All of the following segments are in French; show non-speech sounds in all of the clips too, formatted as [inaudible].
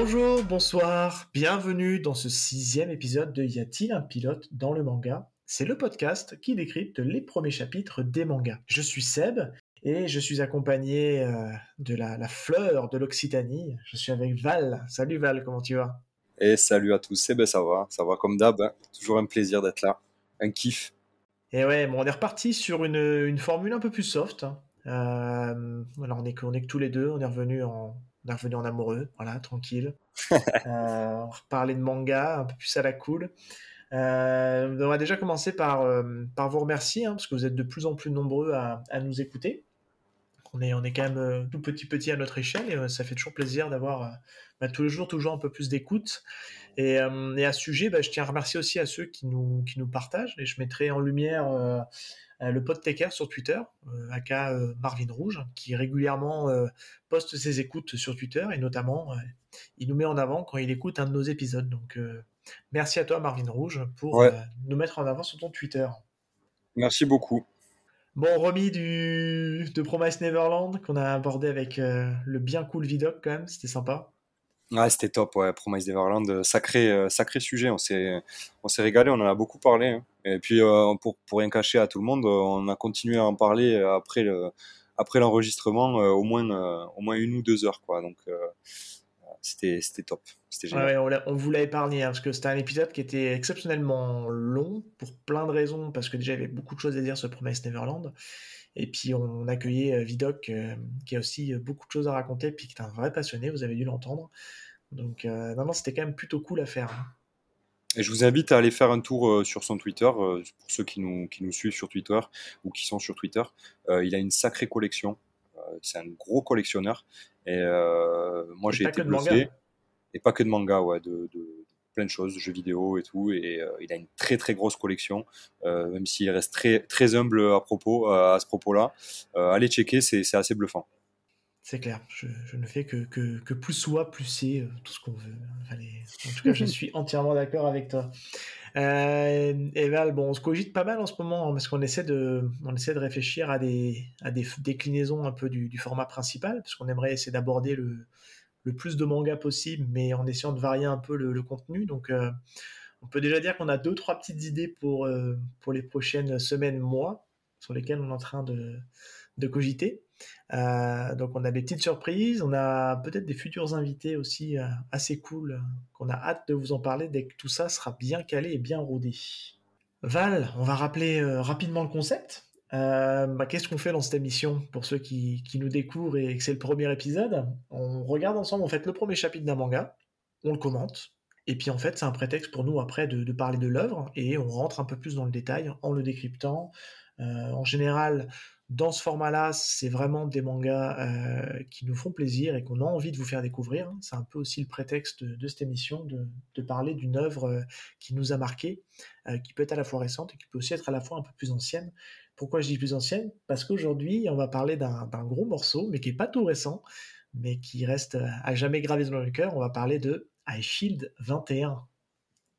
Bonjour, bonsoir, bienvenue dans ce sixième épisode de Y a-t-il un pilote dans le manga? C'est le podcast qui décrypte les premiers chapitres des mangas. Je suis Seb et je suis accompagné euh, de la, fleur de l'Occitanie. Je suis avec Val. Salut Val, comment tu vas? Et salut à tous. Eh ben ça va, ça va comme d'hab. Hein. Toujours un plaisir d'être là, un kiff. Et ouais, bon, on est reparti sur une, formule un peu plus soft. Hein. Euh, on est, on est que tous les deux, on est revenu en, on est revenu en amoureux, voilà, tranquille. [laughs] euh, on de manga, un peu plus à la cool. Euh, on va déjà commencer par, euh, par vous remercier, hein, parce que vous êtes de plus en plus nombreux à, à nous écouter. On est, on est quand même euh, tout petit petit à notre échelle et ça fait toujours plaisir d'avoir bah, tous les jours toujours un peu plus d'écoute. Et, et, à ce sujet, bah, je tiens à remercier aussi à ceux qui nous, qui nous partagent et je mettrai en lumière le podtaker sur Twitter, euh, aka euh, Marvin Rouge, qui régulièrement poste ses écoutes sur Twitter et notamment il nous met en avant quand il écoute un de nos épisodes. Donc merci à toi Marvin Rouge pour nous mettre en avant sur ton Twitter. Merci beaucoup. Bon, remis du, de Promise Neverland qu'on a abordé avec le bien cool Vidoc quand même, c'était sympa. Ouais, c'était top, ouais. Promise Neverland, euh, sacré, euh, sacré sujet. On s'est, on s'est régalé, on en a beaucoup parlé. Hein. Et puis, euh, pour, pour rien cacher à tout le monde, on a continué à en parler après, le, après l'enregistrement, au, moins, au moins une ou deux heures, quoi. Donc, c'était, top. C'était génial. Ouais, on, vous l'a épargné, hein, parce que c'était un épisode qui était exceptionnellement long, pour plein de raisons, parce que déjà, il y avait beaucoup de choses à dire sur Promise Neverland. Et puis on accueillait Vidoc, qui a aussi beaucoup de choses à raconter, puis qui est un vrai passionné, vous avez dû l'entendre. Donc, euh, non, non, c'était quand même plutôt cool à faire. Hein. Et je vous invite à aller faire un tour euh, sur son Twitter, euh, pour ceux qui nous, qui nous suivent sur Twitter ou qui sont sur Twitter. il a une sacrée collection. C'est un gros collectionneur. Et moi, j'ai été bluffé. Et pas que de manga, ouais, de, de, plein de choses, jeux vidéo et tout. Et il a une très très grosse collection, même s'il reste très, très humble à, propos, à ce propos-là. allez checker, c'est assez bluffant. C'est clair, je, ne fais que, que, plus soit, plus c'est, euh, tout ce qu'on veut. en tout cas, je [laughs] suis entièrement d'accord avec toi. Euh, et Val, bon, on se cogite pas mal en ce moment hein, parce qu'on essaie de, on essaie de réfléchir à des, à des déclinaisons un peu du, format principal, parce qu'on aimerait essayer d'aborder le, le, plus de mangas possible, mais en essayant de varier un peu le, contenu. Donc, euh, on peut déjà dire qu'on a deux, trois petites idées pour, pour les prochaines semaines, mois, sur lesquelles on est en train de, de cogiter. Euh, donc on a des petites surprises, on a peut-être des futurs invités aussi euh, assez cool, euh, qu'on a hâte de vous en parler dès que tout ça sera bien calé et bien rodé. Val, on va rappeler rapidement le concept. Bah, qu'est-ce qu'on fait dans cette émission pour ceux qui, nous découvrent et que c'est le premier épisode? On regarde ensemble en fait le premier chapitre d'un manga, on le commente, et puis en fait c'est un prétexte pour nous après de, de parler de l'œuvre et on rentre un peu plus dans le détail en le décryptant. en général, dans ce format-là, c'est vraiment des mangas euh, qui nous font plaisir et qu'on a envie de vous faire découvrir. C'est un peu aussi le prétexte de, cette émission, de, parler d'une œuvre euh, qui nous a marqué, euh, qui peut être à la fois récente et qui peut aussi être à la fois un peu plus ancienne. Pourquoi je dis plus ancienne? Parce qu'aujourd'hui, on va parler d'un gros morceau, mais qui n'est pas tout récent, mais qui reste à jamais gravé dans le cœur. On va parler de High Shield 21.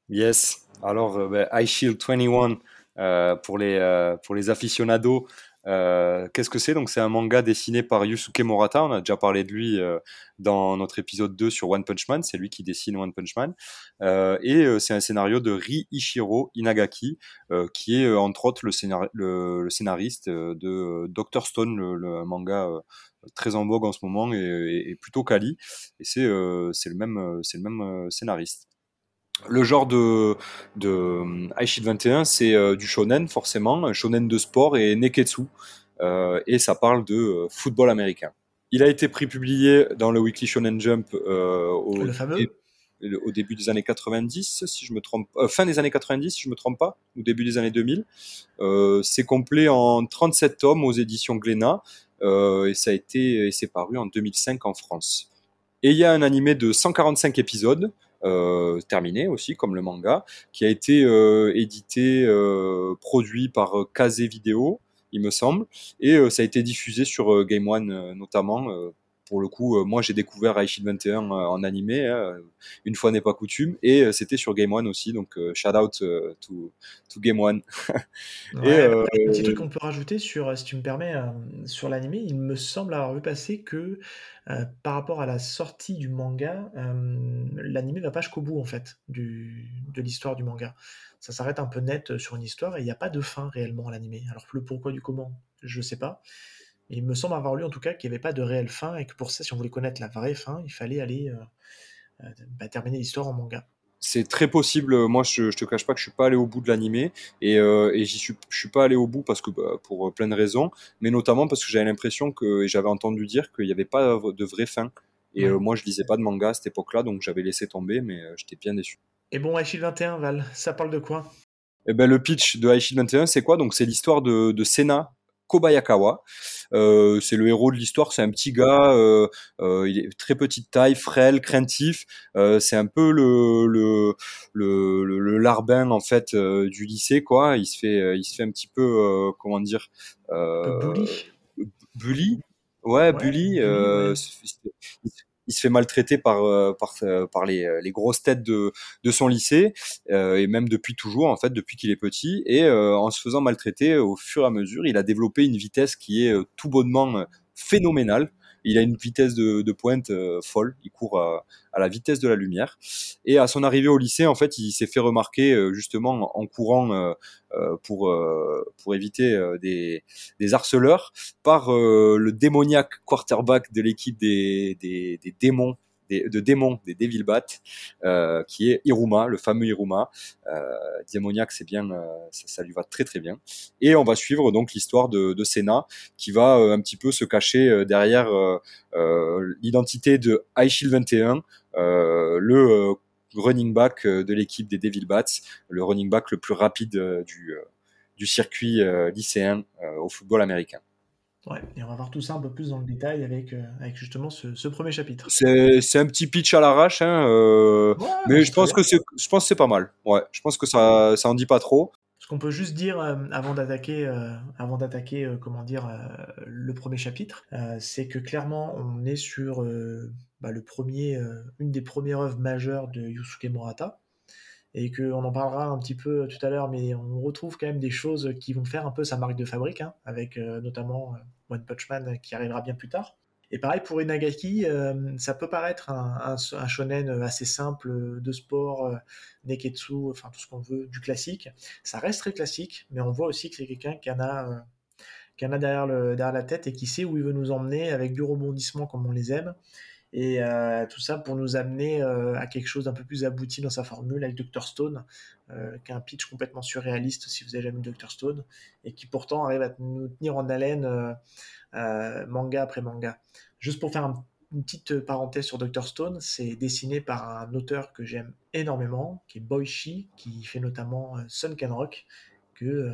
Yes, alors ben, High Shield 21 pour, les, pour les aficionados. Euh, qu'est-ce que c'est? Donc c'est un manga dessiné par Yusuke Morata. On a déjà parlé de lui euh, dans notre épisode 2 sur One Punch Man. C'est lui qui dessine One Punch Man. Euh, et c'est un scénario de Ri Ishiro Inagaki, qui est entre autres le, le, scénariste de Doctor Stone, le, manga très en vogue en ce moment et, plutôt quali. Et c'est le même c'est le même scénariste. Le genre de, de Aishid 21, c'est euh, du shonen forcément, un shonen de sport et neketsu, euh, et ça parle de euh, football américain. Il a été prépublié dans le Weekly Shonen Jump au, au, début des années 90, si je me trompe, fin des années 90, si je me trompe pas, ou début des années 2000. c'est complet en 37 tomes aux éditions Glénat, et ça a été, et c'est paru en 2005 en France. Et il y a un animé de 145 épisodes, euh, terminé aussi, comme le manga, qui a été euh, édité, euh, produit par Kaze Vidéo, il me semble, et ça a été diffusé sur Game One notamment pour le coup, moi j'ai découvert Aishid 21 en animé, hein, une fois n'est pas coutume, et c'était sur Game One aussi, donc shout out to, to, Game One. [laughs] et, un petit truc qu'on peut rajouter sur, si tu me permets, sur l'animé, il me semble avoir vu passer que par rapport à la sortie du manga, l'anime va pas jusqu'au bout en fait de l'histoire du manga. Ça s'arrête un peu net sur une histoire et il n'y a pas de fin réellement à l'anime. Alors le pourquoi du comment, je sais pas. il me semble avoir lu en tout cas qu'il n'y avait pas de réelle fin et que pour ça, si on voulait connaître la vraie fin, il fallait aller bah, terminer l'histoire en manga c'est très possible. Moi, je, je te cache pas que je suis pas allé au bout de l'animé et, euh, et j'y suis, je suis pas allé au bout parce que bah, pour plein de raisons, mais notamment parce que j'avais l'impression que j'avais entendu dire qu'il n'y avait pas de vraie fin. Et euh, moi, je lisais pas de manga à cette époque-là, donc j'avais laissé tomber, mais euh, j'étais bien déçu. Et bon, Aishid 21, Val, ça parle de quoi? Eh ben, le pitch de Aishid 21, c'est quoi? Donc, c'est l'histoire de, de Sena, Kobayakawa. Euh, c'est le héros de l'histoire, c'est un petit gars, euh, euh, il est très petite taille, frêle, craintif. c'est un peu le le, le, le, larbin en fait du lycée quoi. Il se fait il se fait un petit peu comment dire bully. Bully. Ouais, bully. bully il se fait maltraiter par euh, par, euh, par les, euh, les grosses têtes de, de son lycée et même depuis toujours en fait depuis qu'il est petit. Et en se faisant maltraiter au fur et à mesure il a développé une vitesse qui est tout bonnement phénoménale il a une vitesse de, pointe folle. Il court à, la vitesse de la lumière. Et à son arrivée au lycée, en fait, il s'est fait remarquer justement en courant pour pour éviter des, des harceleurs par le démoniaque quarterback de l'équipe des, des démons de démons, des Devil Bats, euh, qui est Iruma, le fameux Iruma. Euh, c'est bien, euh, ça, lui va très très bien. Et on va suivre donc l'histoire de, de Senna, qui va euh, un petit peu se cacher derrière l'identité de Aishil 21, le running back de l'équipe des Devil Bats, le running back le plus rapide du, du circuit lycéen au football américain. Ouais, et on va voir tout ça un peu plus dans le détail avec, euh, avec justement ce, ce, premier chapitre. C'est un petit pitch à l'arrache, hein, euh, mais je pense, que je pense que c'est pas mal. Ouais, je pense que ça, ça en dit pas trop. Ce qu'on peut juste dire euh, avant d'attaquer, avant d'attaquer, comment dire, le premier chapitre, c'est que clairement on est sur bah, le premier, une des premières œuvres majeures de Yusuke Murata et qu'on en parlera un petit peu tout à l'heure, mais on retrouve quand même des choses qui vont faire un peu sa marque de fabrique, hein, avec notamment One Punch Man qui arrivera bien plus tard. Et pareil pour Inagaki, euh, ça peut paraître un, shonen assez simple de sport, euh, neketsu, enfin tout ce qu'on veut, du classique. Ça reste très classique, mais on voit aussi que c'est quelqu'un qui en a, euh, qui en a derrière, derrière la tête et qui sait où il veut nous emmener avec du rebondissement comme on les aime. Et tout ça pour nous amener à quelque chose d'un peu plus abouti dans sa formule avec Dr. Stone, qui a un pitch complètement surréaliste si vous avez jamais vu Dr. Stone, et qui pourtant arrive à nous tenir en haleine manga après manga. Juste pour faire une petite parenthèse sur Dr. Stone, c'est dessiné par un auteur que j'aime énormément, qui est Boichi, qui fait notamment Sunken Rock, que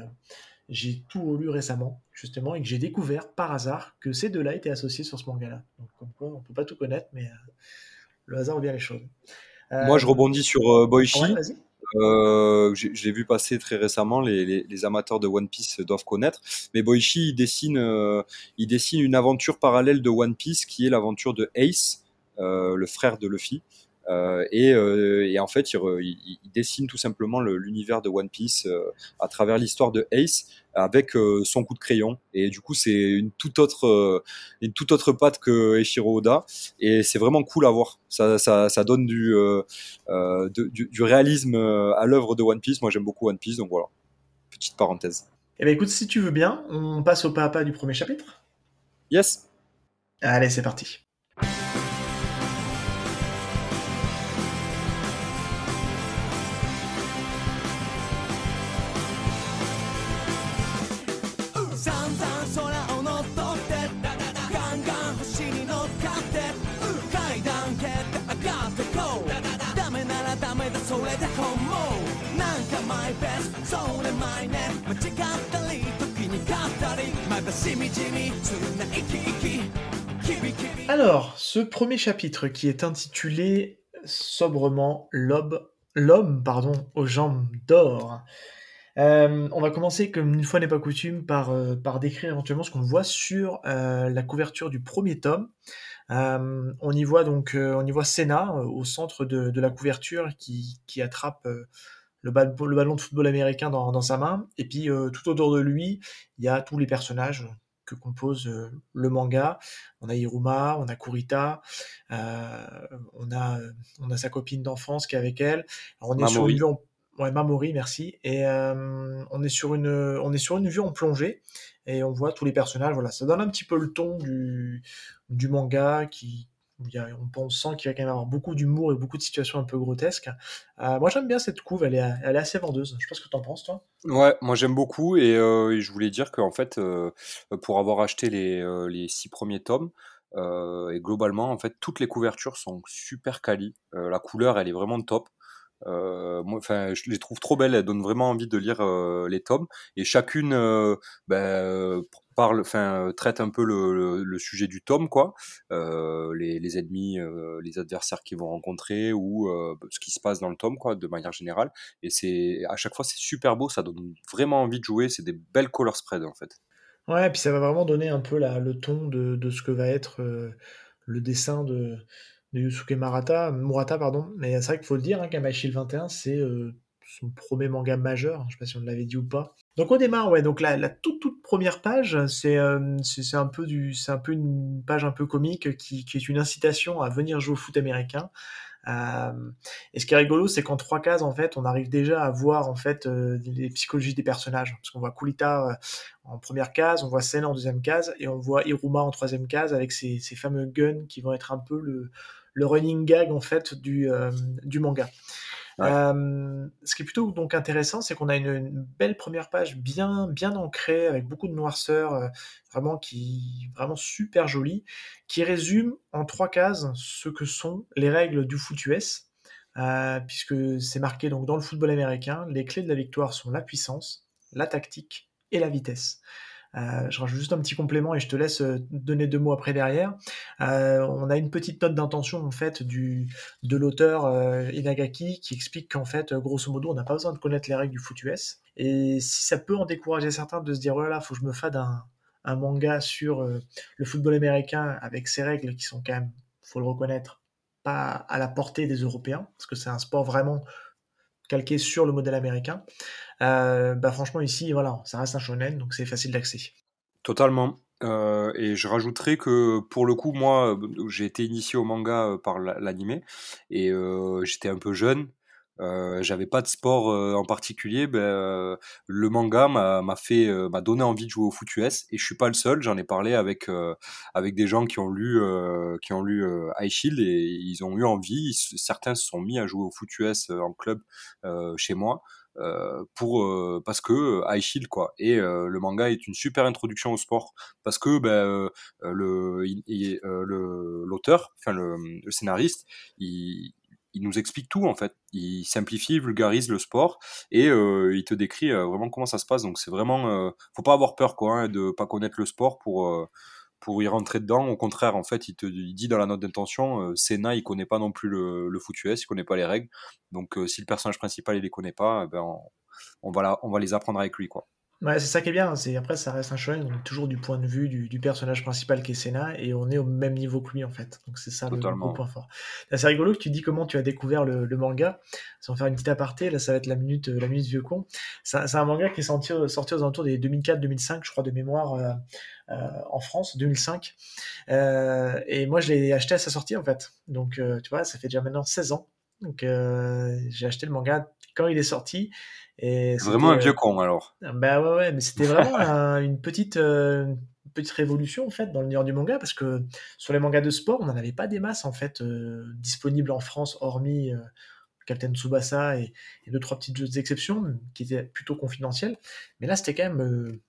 j'ai tout lu récemment, justement, et que j'ai découvert par hasard que ces deux-là étaient associés sur ce manga-là. Donc, comme quoi, on peut pas tout connaître, mais euh, le hasard bien les choses. Moi, je rebondis sur euh, Boichi. Euh, j'ai vu passer très récemment, les, les, amateurs de One Piece doivent connaître. Mais Boichi, il dessine, il dessine une aventure parallèle de One Piece qui est l'aventure de Ace, le frère de Luffy. Euh, et, euh, et, en fait, il, il, il, dessine tout simplement l'univers de One Piece euh, à travers l'histoire de Ace avec son coup de crayon. Et du coup, c'est une toute autre, une toute autre patte que Eiichiro Oda. Et c'est vraiment cool à voir. Ça, ça, ça donne du, du, du, réalisme à l'œuvre de One Piece. Moi, j'aime beaucoup One Piece, donc voilà. Petite parenthèse. Eh ben écoute, si tu veux bien, on passe au pas à pas du premier chapitre. Yes. Allez, c'est parti. Alors, ce premier chapitre qui est intitulé sobrement L'homme aux jambes d'or. Euh, on va commencer, comme une fois n'est pas coutume, par, euh, décrire éventuellement ce qu'on voit sur euh, la couverture du premier tome. On y voit donc, on y voit Senna au centre de, la couverture qui attrape le, ballon de football américain dans, sa main. Et puis euh, tout autour de lui, il y a tous les personnages que compose le manga. On a Hiruma, on a Kurita, on a on a sa copine d'enfance qui est avec elle. on est sur une vue en... ouais, Mamori, merci. Et on est sur une on est sur une vue en plongée et on voit tous les personnages. Voilà, ça donne un petit peu le ton du du manga qui on, sent qu'il va quand même avoir beaucoup d'humour et beaucoup de situations un peu grotesques. Euh, moi, j'aime bien cette couve, elle est, assez vendeuse. Je sais pas ce que tu en penses, toi. Ouais, moi j'aime beaucoup et, euh, je voulais dire qu'en fait, euh, pour avoir acheté les, six premiers tomes, et globalement, en fait, toutes les couvertures sont super quali. la couleur, elle est vraiment top. enfin, je les trouve trop belles. Elles donnent vraiment envie de lire les tomes. Et chacune ben, parle, enfin, traite un peu le, le, sujet du tome, quoi, euh, les, ennemis, euh, les adversaires qu'ils vont rencontrer ou euh, ce qui se passe dans le tome, quoi, de manière générale. Et c'est à chaque fois c'est super beau, ça donne vraiment envie de jouer. C'est des belles color spread en fait. Ouais, et puis ça va vraiment donner un peu la, le ton de, de ce que va être le dessin de, de Yusuke Murata, Murata, pardon. Mais c'est vrai qu'il faut le dire, hein, Kamashil 21, c'est son premier manga majeur, je sais pas si on l'avait dit ou pas. Donc on démarre, ouais, donc la, la toute, toute première page, c'est euh, c'est un peu du, c'est un peu une page un peu comique qui, qui est une incitation à venir jouer au foot américain. Euh, et ce qui est rigolo, c'est qu'en trois cases, en fait, on arrive déjà à voir en fait euh, les psychologies des personnages. Parce qu'on voit Kulita euh, en première case, on voit Sen en deuxième case, et on voit Iruma en troisième case avec ces, ces fameux guns qui vont être un peu le, le running gag en fait du, euh, du manga. Ce qui est plutôt donc intéressant, c'est qu'on a une, belle première page bien bien ancrée avec beaucoup de noirceur, euh, vraiment qui vraiment super jolie, qui résume en trois cases ce que sont les règles du foot US, euh, puisque c'est marqué donc dans le football américain, les clés de la victoire sont la puissance, la tactique et la vitesse. Euh, je rajoute juste un petit complément et je te laisse euh, donner deux mots après derrière. Euh, on a une petite note d'intention en fait du de l'auteur Inagaki qui explique qu'en fait, grosso modo, on n'a pas besoin de connaître les règles du foot US. Et si ça peut en décourager certains de se dire oh là faut que je me fade un, un manga sur le football américain avec ses règles qui sont quand même, faut le reconnaître, pas à la portée des Européens, parce que c'est un sport vraiment calqué sur le modèle américain. Euh, bah franchement ici voilà, ça reste un shonen donc c'est facile d'accès. Totalement. Euh, et je rajouterais que pour le coup, moi, j'ai été initié au manga euh, par l'animé et j'étais un peu jeune. j'avais pas de sport en particulier, ben, le manga m'a fait m'a donné envie de jouer au foot US et je suis pas le seul. J'en ai parlé avec avec des gens qui ont lu qui ont lu High Shield et ils ont eu envie. certains se sont mis à jouer au foot US en club chez moi. Euh, pour euh, parce que High Shield quoi et euh, le manga est une super introduction au sport parce que ben, le l'auteur enfin le, le, scénariste il, il nous explique tout en fait. Il simplifie, vulgarise le sport et il te décrit vraiment comment ça se passe. Donc c'est vraiment, faut pas avoir peur quoi, hein, de pas connaître le sport pour pour y rentrer dedans. Au contraire, en fait, il te dit dans la note d'intention, euh, Senna, il connaît pas non plus le, le foot il connaît pas les règles. Donc, euh, si le personnage principal il les connaît pas, eh ben, on, va on va les apprendre avec lui, quoi. Ouais, c'est ça qui est bien. C'est après ça reste un shonen, on est toujours du point de vue du, personnage principal qui est Senna et on est au même niveau que lui en fait. Donc c'est ça le gros point fort. C'est rigolo que tu dis comment tu as découvert le, manga. Sans faire une petite aparté, là ça va être la minute la minute vieux con. C'est un manga qui est sorti, sorti aux alentours des 2004-2005, je crois de mémoire euh, euh, en France, 2005. Euh, et moi je l'ai acheté à sa sortie en fait. Donc tu vois, ça fait déjà maintenant 16 ans. Donc j'ai acheté le manga quand il est sorti vraiment un vieux con alors. Bah ouais, ouais mais c'était vraiment [laughs] une petite, euh, petite révolution en fait dans l'univers du manga parce que sur les mangas de sport, on n'en avait pas des masses en fait euh, disponibles en France, hormis euh, Captain Tsubasa et, et, deux trois petites exceptions qui étaient plutôt confidentielles. Mais là, c'était quand même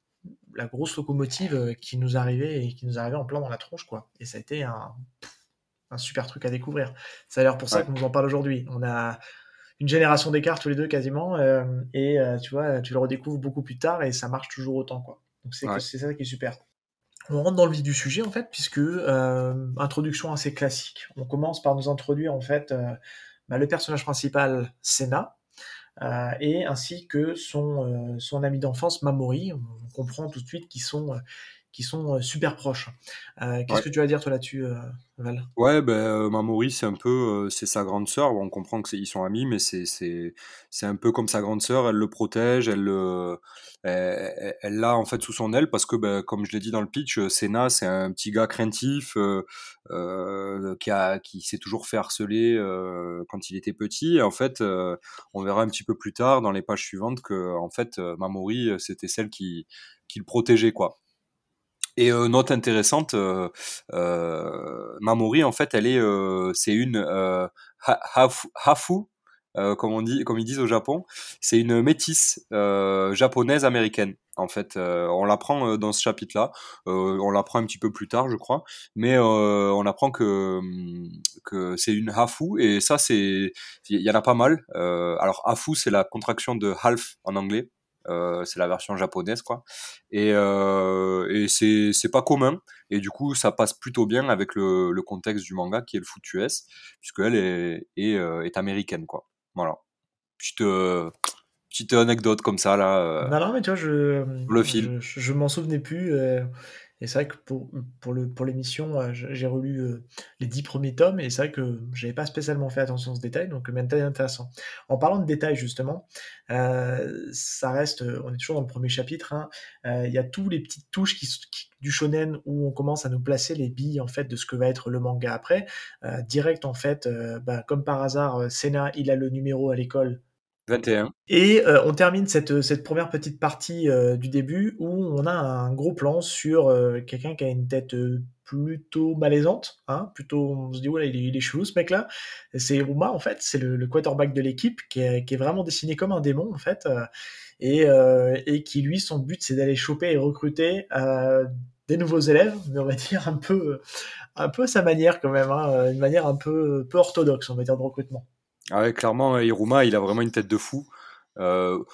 la grosse locomotive qui nous arrivait et qui nous arrivait en plein dans la tronche quoi. Et ça a été un, un super truc à découvrir. C'est d'ailleurs pour ça qu'on nous en parle aujourd'hui. On a une génération d'écart tous les deux quasiment, euh, et euh, tu vois, tu le redécouvres beaucoup plus tard et ça marche toujours autant, quoi. Donc c'est ça qui est super. On rentre dans le vif du sujet en fait, puisque euh, introduction assez classique. On commence par nous introduire en fait bah, le personnage principal, Senna, et ainsi que son, son ami d'enfance Mamori. On comprend tout de suite qu'ils sont qui sont super proches. Qu'est-ce que tu vas dire toi là-dessus, Val? Ouais, ben Mamori, c'est un peu, c'est sa grande sœur. on comprend que ils sont amis, mais c'est un peu comme sa grande sœur. Elle le protège, elle le elle l'a en fait sous son aile parce que, ben, comme je l'ai dit dans le pitch, Senna, c'est un petit gars craintif qui a qui s'est toujours fait harceler quand il était petit. Et en fait, on verra un petit peu plus tard dans les pages suivantes que en fait Mamori, c'était celle qui qui le protégeait quoi. Et euh, note intéressante, euh, euh, Mamori en fait, elle est, c'est une hafu, comme on dit, comme ils disent au Japon, c'est une métisse japonaise américaine. En fait, on l'apprend dans ce chapitre-là. on l'apprend un petit peu plus tard, je crois, mais on apprend que que c'est une hafu et ça c'est, il y en a pas mal. alors hafu c'est la contraction de half en anglais. Euh, c'est la version japonaise, quoi. Et, euh, et c'est, c'est pas commun. Et du coup, ça passe plutôt bien avec le, le contexte du manga qui est le foot US, puisqu'elle est, est, euh, est américaine, quoi. Voilà. Petite, petite anecdote comme ça, là. non, non, mais tu vois, je, le film. je, je m'en souvenais plus. Et c'est vrai que pour, pour, le, pour l'émission, euh, j'ai relu euh, les dix premiers tomes et c'est vrai que j'avais pas spécialement fait attention à ce détail, donc maintenant intéressant. En parlant de détails justement, euh, ça reste, on est toujours dans le premier chapitre, hein, il y a tous les petites touches du shonen où on commence à nous placer les billes en fait de ce que va être le manga après. direct en fait, bah, comme par hasard, Senna il a le numéro à l'école 21. Et euh, on termine cette, cette première petite partie euh, du début où on a un gros plan sur euh, quelqu'un qui a une tête plutôt malaisante, hein, plutôt on se dit ouais il est, il chelou ce mec là. C'est Iruma en fait, c'est le, quarterback de l'équipe qui est, vraiment dessiné comme un démon en fait et, qui lui son but c'est d'aller choper et recruter des nouveaux élèves, mais on va [laughs] dire un peu un peu sa manière quand même, hein, une manière un peu peu orthodoxe on va dire de recrutement. Ah ouais, clairement, Hiruma, il a vraiment une tête de fou. Euh,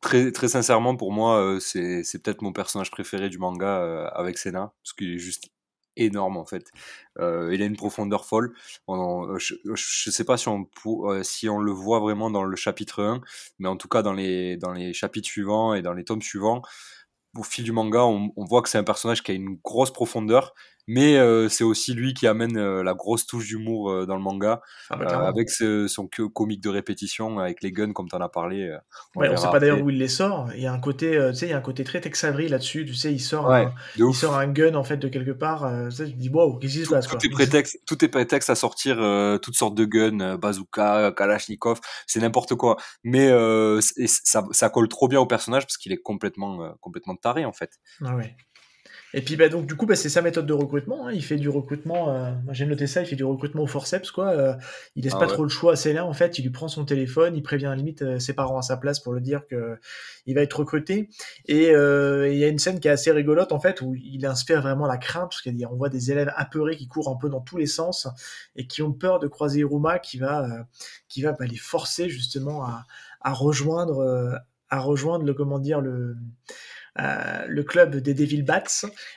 très, très sincèrement, pour moi, euh, c'est, peut-être mon personnage préféré du manga euh, avec Senna, parce qu'il est juste énorme en fait. il a une profondeur folle. je, je sais pas si on, si on le voit vraiment dans le chapitre 1, mais en tout cas dans les, dans les chapitres suivants et dans les tomes suivants, au fil du manga, on voit que c'est un personnage qui a une grosse profondeur mais euh, c'est aussi lui qui amène euh, la grosse touche d'humour euh, dans le manga, ah bah, avec son comique de répétition, avec les guns comme tu en as parlé. on ouais, on sait pas d'ailleurs où il les sort. Il y a un côté, tu sais, il y a un côté très Tex Avery là-dessus. Tu sais, il sort, un, il sort un gun en fait de quelque part. tu dis wow, qu'est-ce qui se passe tout, Est prétexte, tout est prétexte à sortir toutes sortes de guns, bazooka, kalachnikov, c'est n'importe quoi. Mais ça, ça colle trop bien au personnage parce qu'il est complètement, complètement taré en fait. Ah ouais. Et puis bah, donc du coup bah, c'est sa méthode de recrutement. Hein. Il fait du recrutement. Euh, j'ai noté ça. Il fait du recrutement au forceps quoi. Euh, il laisse ah pas trop le choix à Céline en fait. Il lui prend son téléphone. Il prévient limite euh, ses parents à sa place pour le dire que il va être recruté. Et il y a une scène qui est assez rigolote en fait où il inspire vraiment la crainte parce qu'on voit des élèves apeurés qui courent un peu dans tous les sens et qui ont peur de croiser Iruma qui va qui va bah, les forcer justement à, à rejoindre à rejoindre le comment dire le euh, le club des Devil Bats.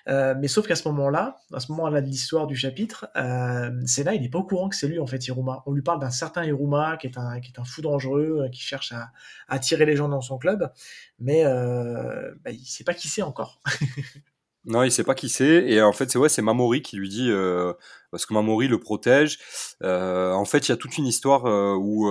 Euh, mais sauf qu'à ce moment-là, à ce moment-là de l'histoire du chapitre, euh, là il n'est pas au courant que c'est lui en fait Hiruma. On lui parle d'un certain Hiruma qui est un qui est un fou dangereux, euh, qui cherche à attirer les gens dans son club, mais bah, il sait pas qui c'est encore. [laughs] Non, il sait pas qui c'est. Et en fait, c'est ouais, c'est Mamori qui lui dit euh, parce que Mamori le protège. Euh, en fait, il y a toute une histoire euh, où,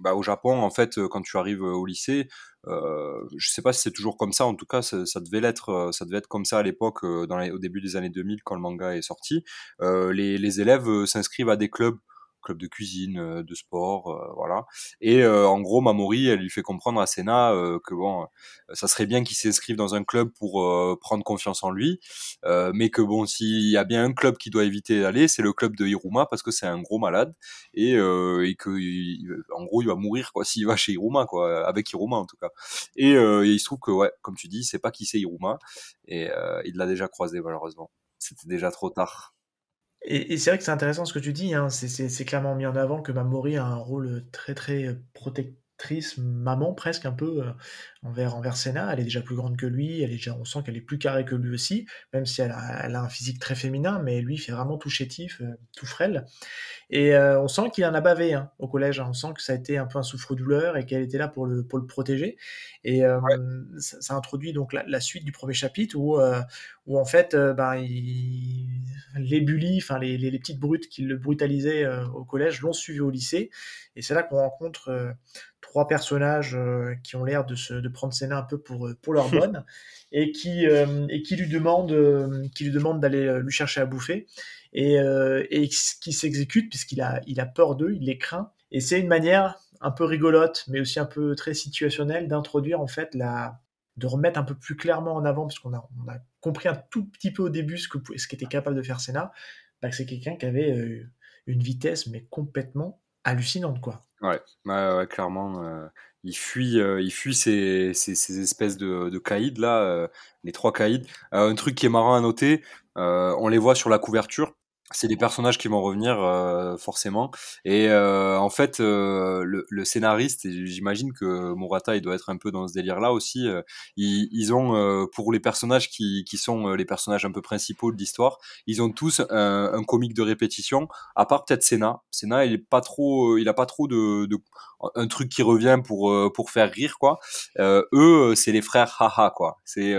bah, au Japon, en fait, quand tu arrives au lycée, je sais pas si c'est toujours comme ça. En tout cas, ça, devait l'être. Ça devait être comme ça à l'époque, au début des années 2000, quand le manga est sorti. les, les élèves s'inscrivent à des clubs club de cuisine, euh, de sport, euh, voilà. Et euh, en gros, Mamori, elle lui fait comprendre à Senna que bon, ça serait bien qu'il s'inscrive dans un club pour prendre confiance en lui, mais que bon, s'il y a bien un club qui doit éviter d'aller, c'est le club de Hiruma parce que c'est un gros malade et, et que en gros, il va mourir quoi [laughs] s'il va chez Hiruma quoi, avec Hiruma en tout cas. Et, il se trouve que ouais, comme tu dis, c'est pas qui c'est Hiruma et il l'a déjà croisé malheureusement. C'était déjà trop tard. Et, c'est vrai que c'est intéressant ce que tu dis, hein. c'est clairement mis en avant que Mamori a un rôle très très protectrice, maman presque un peu envers, envers Senna. Elle est déjà plus grande que lui, elle est déjà, on sent qu'elle est plus carrée que lui aussi, même si elle a, elle a un physique très féminin, mais lui fait vraiment tout chétif, tout frêle. Et on sent qu'il en a bavé hein, au collège, hein. on sent que ça a été un peu un souffre-douleur et qu'elle était là pour le, pour le protéger. Et ça, introduit donc la, suite du premier chapitre où, où en fait, ben, il, les bullies, enfin les, les, les, petites brutes qui le brutalisaient au collège l'ont suivi au lycée. Et c'est là qu'on rencontre trois personnages euh, qui ont l'air de, se, de prendre Senna un peu pour, pour leur [laughs] bonne et qui, euh, et qui lui demandent, euh, qui lui demandent d'aller lui chercher à bouffer et, et qui s'exécute puisqu'il a, il a peur d'eux, il les craint. Et c'est une manière un peu rigolote, mais aussi un peu très situationnelle d'introduire en fait la, de remettre un peu plus clairement en avant, parce qu'on a, compris un tout petit peu au début ce, qu'était capable de faire Senna, bah, c'est quelqu'un qui avait une vitesse mais complètement hallucinante quoi. Ouais, clairement. Euh, il fuit, euh, ces, ces, ces espèces de, de caïds là, euh, les trois caïds. un truc qui est marrant à noter, on les voit sur la couverture c'est des personnages qui vont revenir euh, forcément. Et euh, en fait euh, le, le, scénariste j'imagine que Murata il doit être un peu dans ce délire là aussi ils, ils, ont pour les personnages qui, qui sont les personnages un peu principaux de l'histoire ils ont tous un, un, comique de répétition à part peut-être Senna. Senna il est pas trop il a pas trop de, de un truc qui revient pour pour faire rire quoi eux c'est les frères haha quoi c'est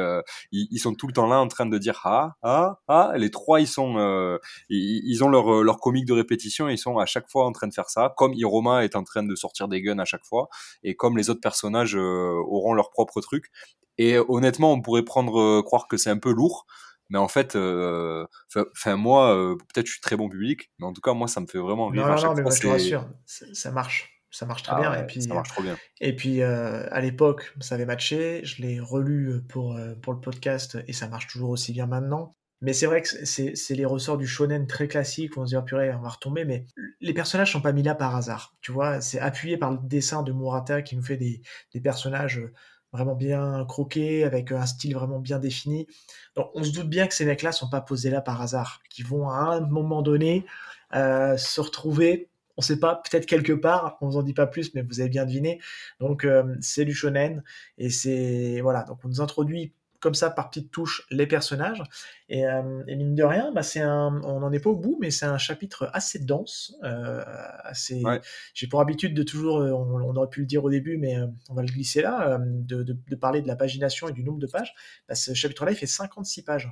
ils, ils, sont tout le temps là en train de dire ha ha ha les trois ils sont ils, ont leur, leur comique de répétition et ils sont à chaque fois en train de faire ça, comme Hiroma est en train de sortir des guns à chaque fois, et comme les autres personnages euh, auront leur propre truc. Et honnêtement, on pourrait prendre euh, croire que c'est un peu lourd, mais en fait, enfin euh, moi, peut-être je suis très bon public, mais en tout cas moi ça me fait vraiment rire. Non, non, non, mais moi, je te rassure, ça marche ça marche très ah bien. et puis, ça marche trop bien. Et puis à l'époque, ça avait matché. Je l'ai relu pour, pour le podcast et ça marche toujours aussi bien maintenant. Mais c'est vrai que c'est les ressorts du shonen très classique où on se dit, oh purée, on va retomber, mais les personnages sont pas mis là par hasard. Tu vois, c'est appuyé par le dessin de Murata qui nous fait des, des, personnages vraiment bien croqués, avec un style vraiment bien défini. Donc on se doute bien que ces mecs-là sont pas posés là par hasard, qui vont à un moment donné euh, se retrouver on sait pas, peut-être quelque part, on vous en dit pas plus, mais vous avez bien deviné. Donc euh, c'est du shonen et c'est voilà, donc on nous introduit comme ça par petites touches les personnages. Et, euh, mine de rien, bah, c'est un, on n'en est pas au bout, mais c'est un chapitre assez dense. Euh, assez, J'ai pour habitude de toujours, on, aurait pu le dire au début, mais on va le glisser là, de, de, parler de la pagination et du nombre de pages. Bah, ce chapitre-là, il fait 56 pages.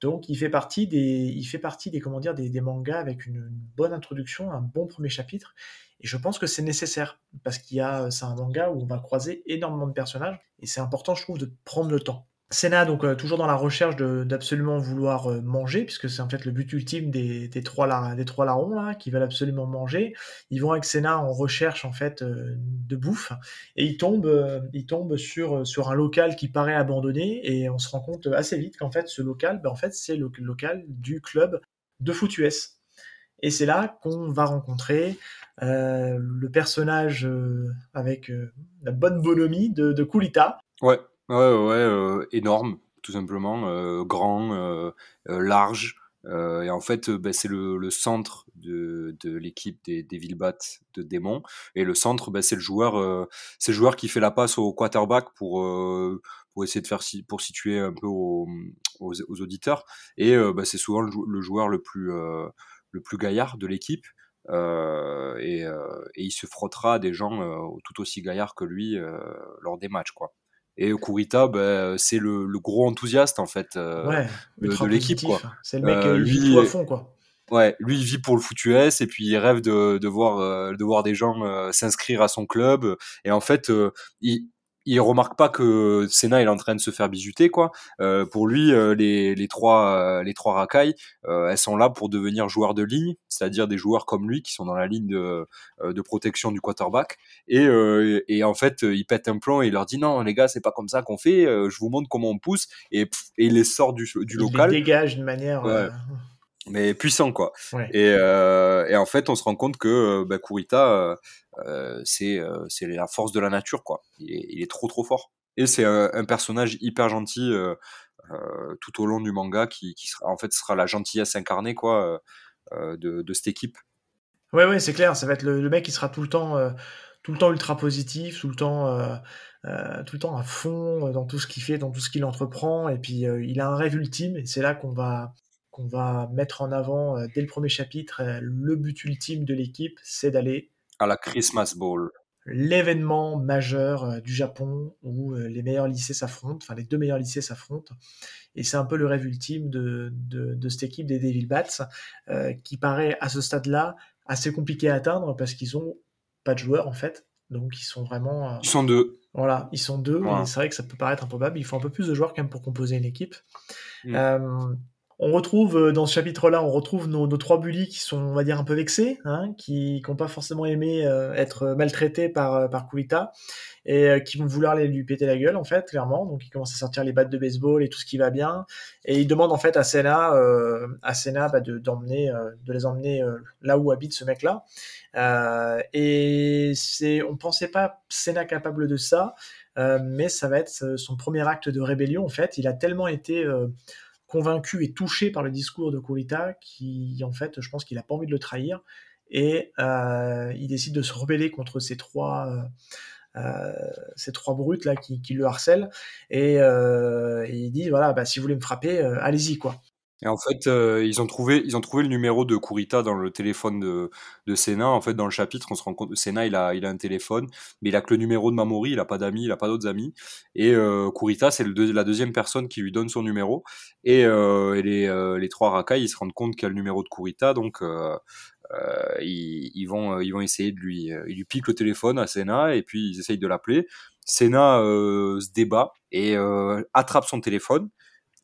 Donc il fait partie des, il fait partie des, comment dire, des, mangas avec une, bonne introduction, un bon premier chapitre. Et je pense que c'est nécessaire parce qu'il y a, c'est un manga où on va croiser énormément de personnages et c'est important, je trouve, de prendre le temps. Senna, donc euh, toujours dans la recherche d'absolument vouloir euh, manger, puisque c'est en fait le but ultime des, des, trois, des trois larrons là, qui veulent absolument manger. Ils vont avec Senna en recherche en fait euh, de bouffe et ils tombent, ils tombent sur, sur un local qui paraît abandonné et on se rend compte assez vite qu'en fait ce local, ben, en fait c'est le local du club de foot. Et c'est là qu'on va rencontrer le personnage avec la bonne bonhomie de, de Kulita. Ouais. Ouais, ouais, euh, énorme, tout simplement, euh, grand, euh, large. et en fait, bah, c'est le, le, centre de, de l'équipe des, des de Démon. Et le centre, bah, c'est le joueur, c'est le joueur qui fait la passe au quarterback pour pour essayer de faire pour situer un peu aux, aux, auditeurs. Et bah, c'est souvent le, joueur le plus le plus gaillard de l'équipe. Euh, et, et, il se frottera à des gens tout aussi gaillards que lui lors des matchs, quoi. Et Kurita, bah, c'est le, le, gros enthousiaste en fait euh, de, l'équipe. C'est le mec euh, lui, vit à fond quoi. Ouais, lui il vit pour le foot US et puis il rêve de, de voir, euh, de voir des gens euh, s'inscrire à son club. Et en fait, il, il remarque pas que Senna est en train de se faire bisuter quoi. Euh, pour lui, euh, les, les trois euh, les trois racailles, elles sont là pour devenir joueurs de ligne, c'est-à-dire des joueurs comme lui qui sont dans la ligne de, de protection du quarterback. Et, et en fait, il pète un plomb et il leur dit non les gars, c'est pas comme ça qu'on fait. je vous montre comment on pousse et, et il les sort du, du local. Il dégage d'une manière. Mais puissant quoi. Et, et en fait, on se rend compte que bah, Kurita euh, c'est euh, c'est la force de la nature quoi. Il est, il est trop trop fort. Et c'est un, personnage hyper gentil euh, tout au long du manga qui, qui, sera en fait sera la gentillesse incarnée quoi de, de cette équipe. Ouais ouais c'est clair. Ça va être le, mec qui sera tout le temps tout le temps ultra positif, tout le temps, tout le temps à fond dans tout ce qu'il fait, dans tout ce qu'il entreprend. Et puis il a un rêve ultime, et c'est là qu'on va qu'on va mettre en avant dès le premier chapitre. le but ultime de l'équipe, c'est d'aller à la Christmas Bowl l'événement majeur euh, du Japon où euh, les meilleurs lycées s'affrontent, enfin les deux meilleurs lycées s'affrontent. Et c'est un peu le rêve ultime de, de, cette équipe des Devil Bats, euh, qui paraît à ce stade-là assez compliqué à atteindre parce qu'ils ont pas de joueurs en fait. Donc ils sont vraiment. ils sont deux. Voilà, ils sont deux. C'est vrai que ça peut paraître improbable. Il faut un peu plus de joueurs quand même pour composer une équipe. Mm on retrouve euh, dans ce chapitre-là, on retrouve nos, trois bullies qui sont, on va dire, un peu vexés, hein, qui n'ont pas forcément aimé euh, être maltraités par euh, par Kurita et qui vont vouloir lui péter la gueule en fait, clairement. Donc ils commencent à sortir les battes de baseball et tout ce qui va bien, et ils demandent en fait à Senna, à Senna bah, de d'emmener, de les emmener là où habite ce mec-là. et c'est, on pensait pas Senna capable de ça. mais ça va être son premier acte de rébellion en fait. Il a tellement été convaincu et touché par le discours de Kurita qui, en fait, je pense qu'il n'a pas envie de le trahir. Et euh, il décide de se rebeller contre ces trois, euh, euh, brutes là qui, le harcèlent. Et, il dit voilà, bah, si vous voulez me frapper, allez-y quoi. Et en fait, euh, ils, ont trouvé, ils ont trouvé le numéro de Kurita dans le téléphone de, de Senna. En fait, dans le chapitre, on se rend compte Senna, il a, il a un téléphone, mais il a que le numéro de Mamori, il a pas d'amis, il a pas d'autres amis. Et euh, Kurita, c'est la deuxième personne qui lui donne son numéro. Et, euh, et les, euh, les trois Rakai, ils se rendent compte qu'il y a le numéro de Kurita, donc euh, euh, ils, ils, vont, ils vont essayer de lui, ils lui piquent le téléphone à Senna et puis ils essayent de l'appeler. Senna se débat et attrape son téléphone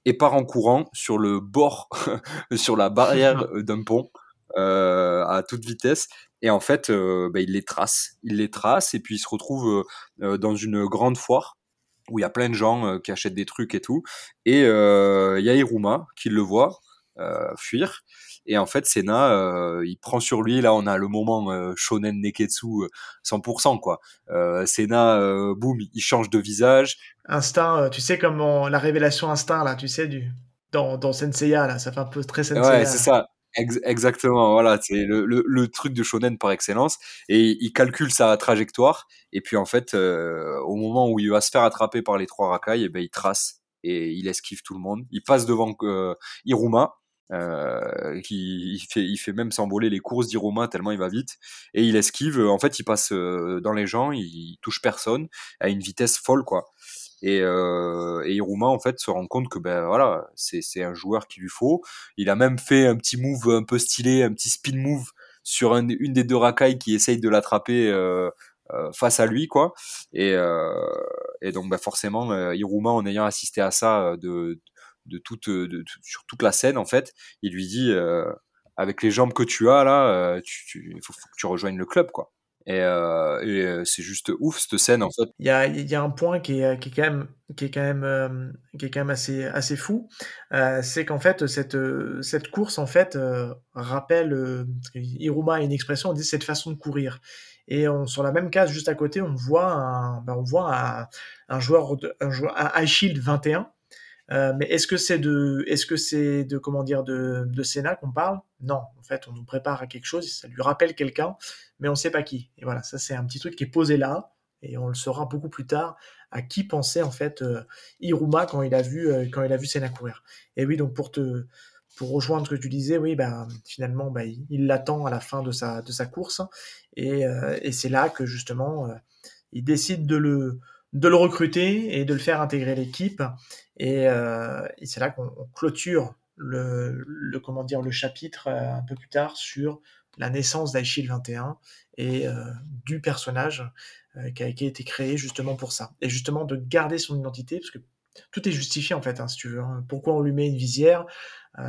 et part en courant sur le bord, [laughs] sur la barrière [laughs] d'un pont euh, à toute vitesse. Et en fait, euh, bah, il les trace. Il les trace et puis il se retrouve euh, dans une grande foire où il y a plein de gens qui achètent des trucs et tout. Et il y a Iruma qui le voit fuir. Et en fait, Senna, euh, il prend sur lui. Là, on a le moment euh, shonen neketsu 100%, euh, quoi. Euh, Senna, boum, il change de visage. Instinct, tu sais comme la révélation instinct là, tu sais du dans dans Senseiya là, ça fait un peu très Senseiya. Ouais, c'est ça. exactement, voilà, c'est le, le, truc de shonen par excellence. Et il calcule sa trajectoire. Et puis en fait, au moment où il va se faire attraper par les trois racailles, et eh ben il trace et il esquive tout le monde. Il passe devant Iruma euh, qui il fait, il fait même s'envoler les courses d'Iruma tellement il va vite et il esquive. En fait, il passe euh, dans les gens, il, touche personne à une vitesse folle quoi. Et, euh, et Iruma en fait se rend compte que ben voilà, c'est un joueur qu'il lui faut. Il a même fait un petit move un peu stylé, un petit spin move sur une des deux racailles qui essaye de l'attraper. Euh, euh, face à lui quoi et, euh, et donc bah forcément euh, Iruma en ayant assisté à ça de toute, de, sur toute la scène en fait. Il lui dit euh, avec les jambes que tu as là, euh, tu, il faut, que tu rejoignes le club quoi. Et, euh, c'est juste ouf cette scène en fait. Il y a, y a un point qui est, qui est quand même qui est quand même qui est quand même assez assez fou, c'est qu'en fait cette cette course en fait rappelle Iruma a une expression on dit cette façon de courir. Et on, sur la même case juste à côté, on voit un, ben on voit un joueur, un joueur, un High Shield 21 euh, mais est-ce que c'est de, est-ce que c'est de comment dire de, de Senna qu'on parle? Non, en fait, on nous prépare à quelque chose, ça lui rappelle quelqu'un, mais on ne sait pas qui. Et voilà, ça c'est un petit truc qui est posé là, et on le saura beaucoup plus tard à qui pensait en fait euh, Iruma quand il a vu euh, quand il a vu Senna courir. Et oui, donc pour te pour rejoindre ce que tu disais, oui, ben finalement, ben, il l'attend à la fin de sa de sa course, et, et c'est là que justement il décide de le de le recruter et de le faire intégrer l'équipe. Et, euh, c'est là qu'on clôture le, comment dire, le chapitre euh, un peu plus tard sur la naissance d'Aishil 21 et euh, du personnage qui, a, été créé justement pour ça. Et justement de garder son identité, parce que tout est justifié en fait, hein, si tu veux. Hein. Pourquoi on lui met une visière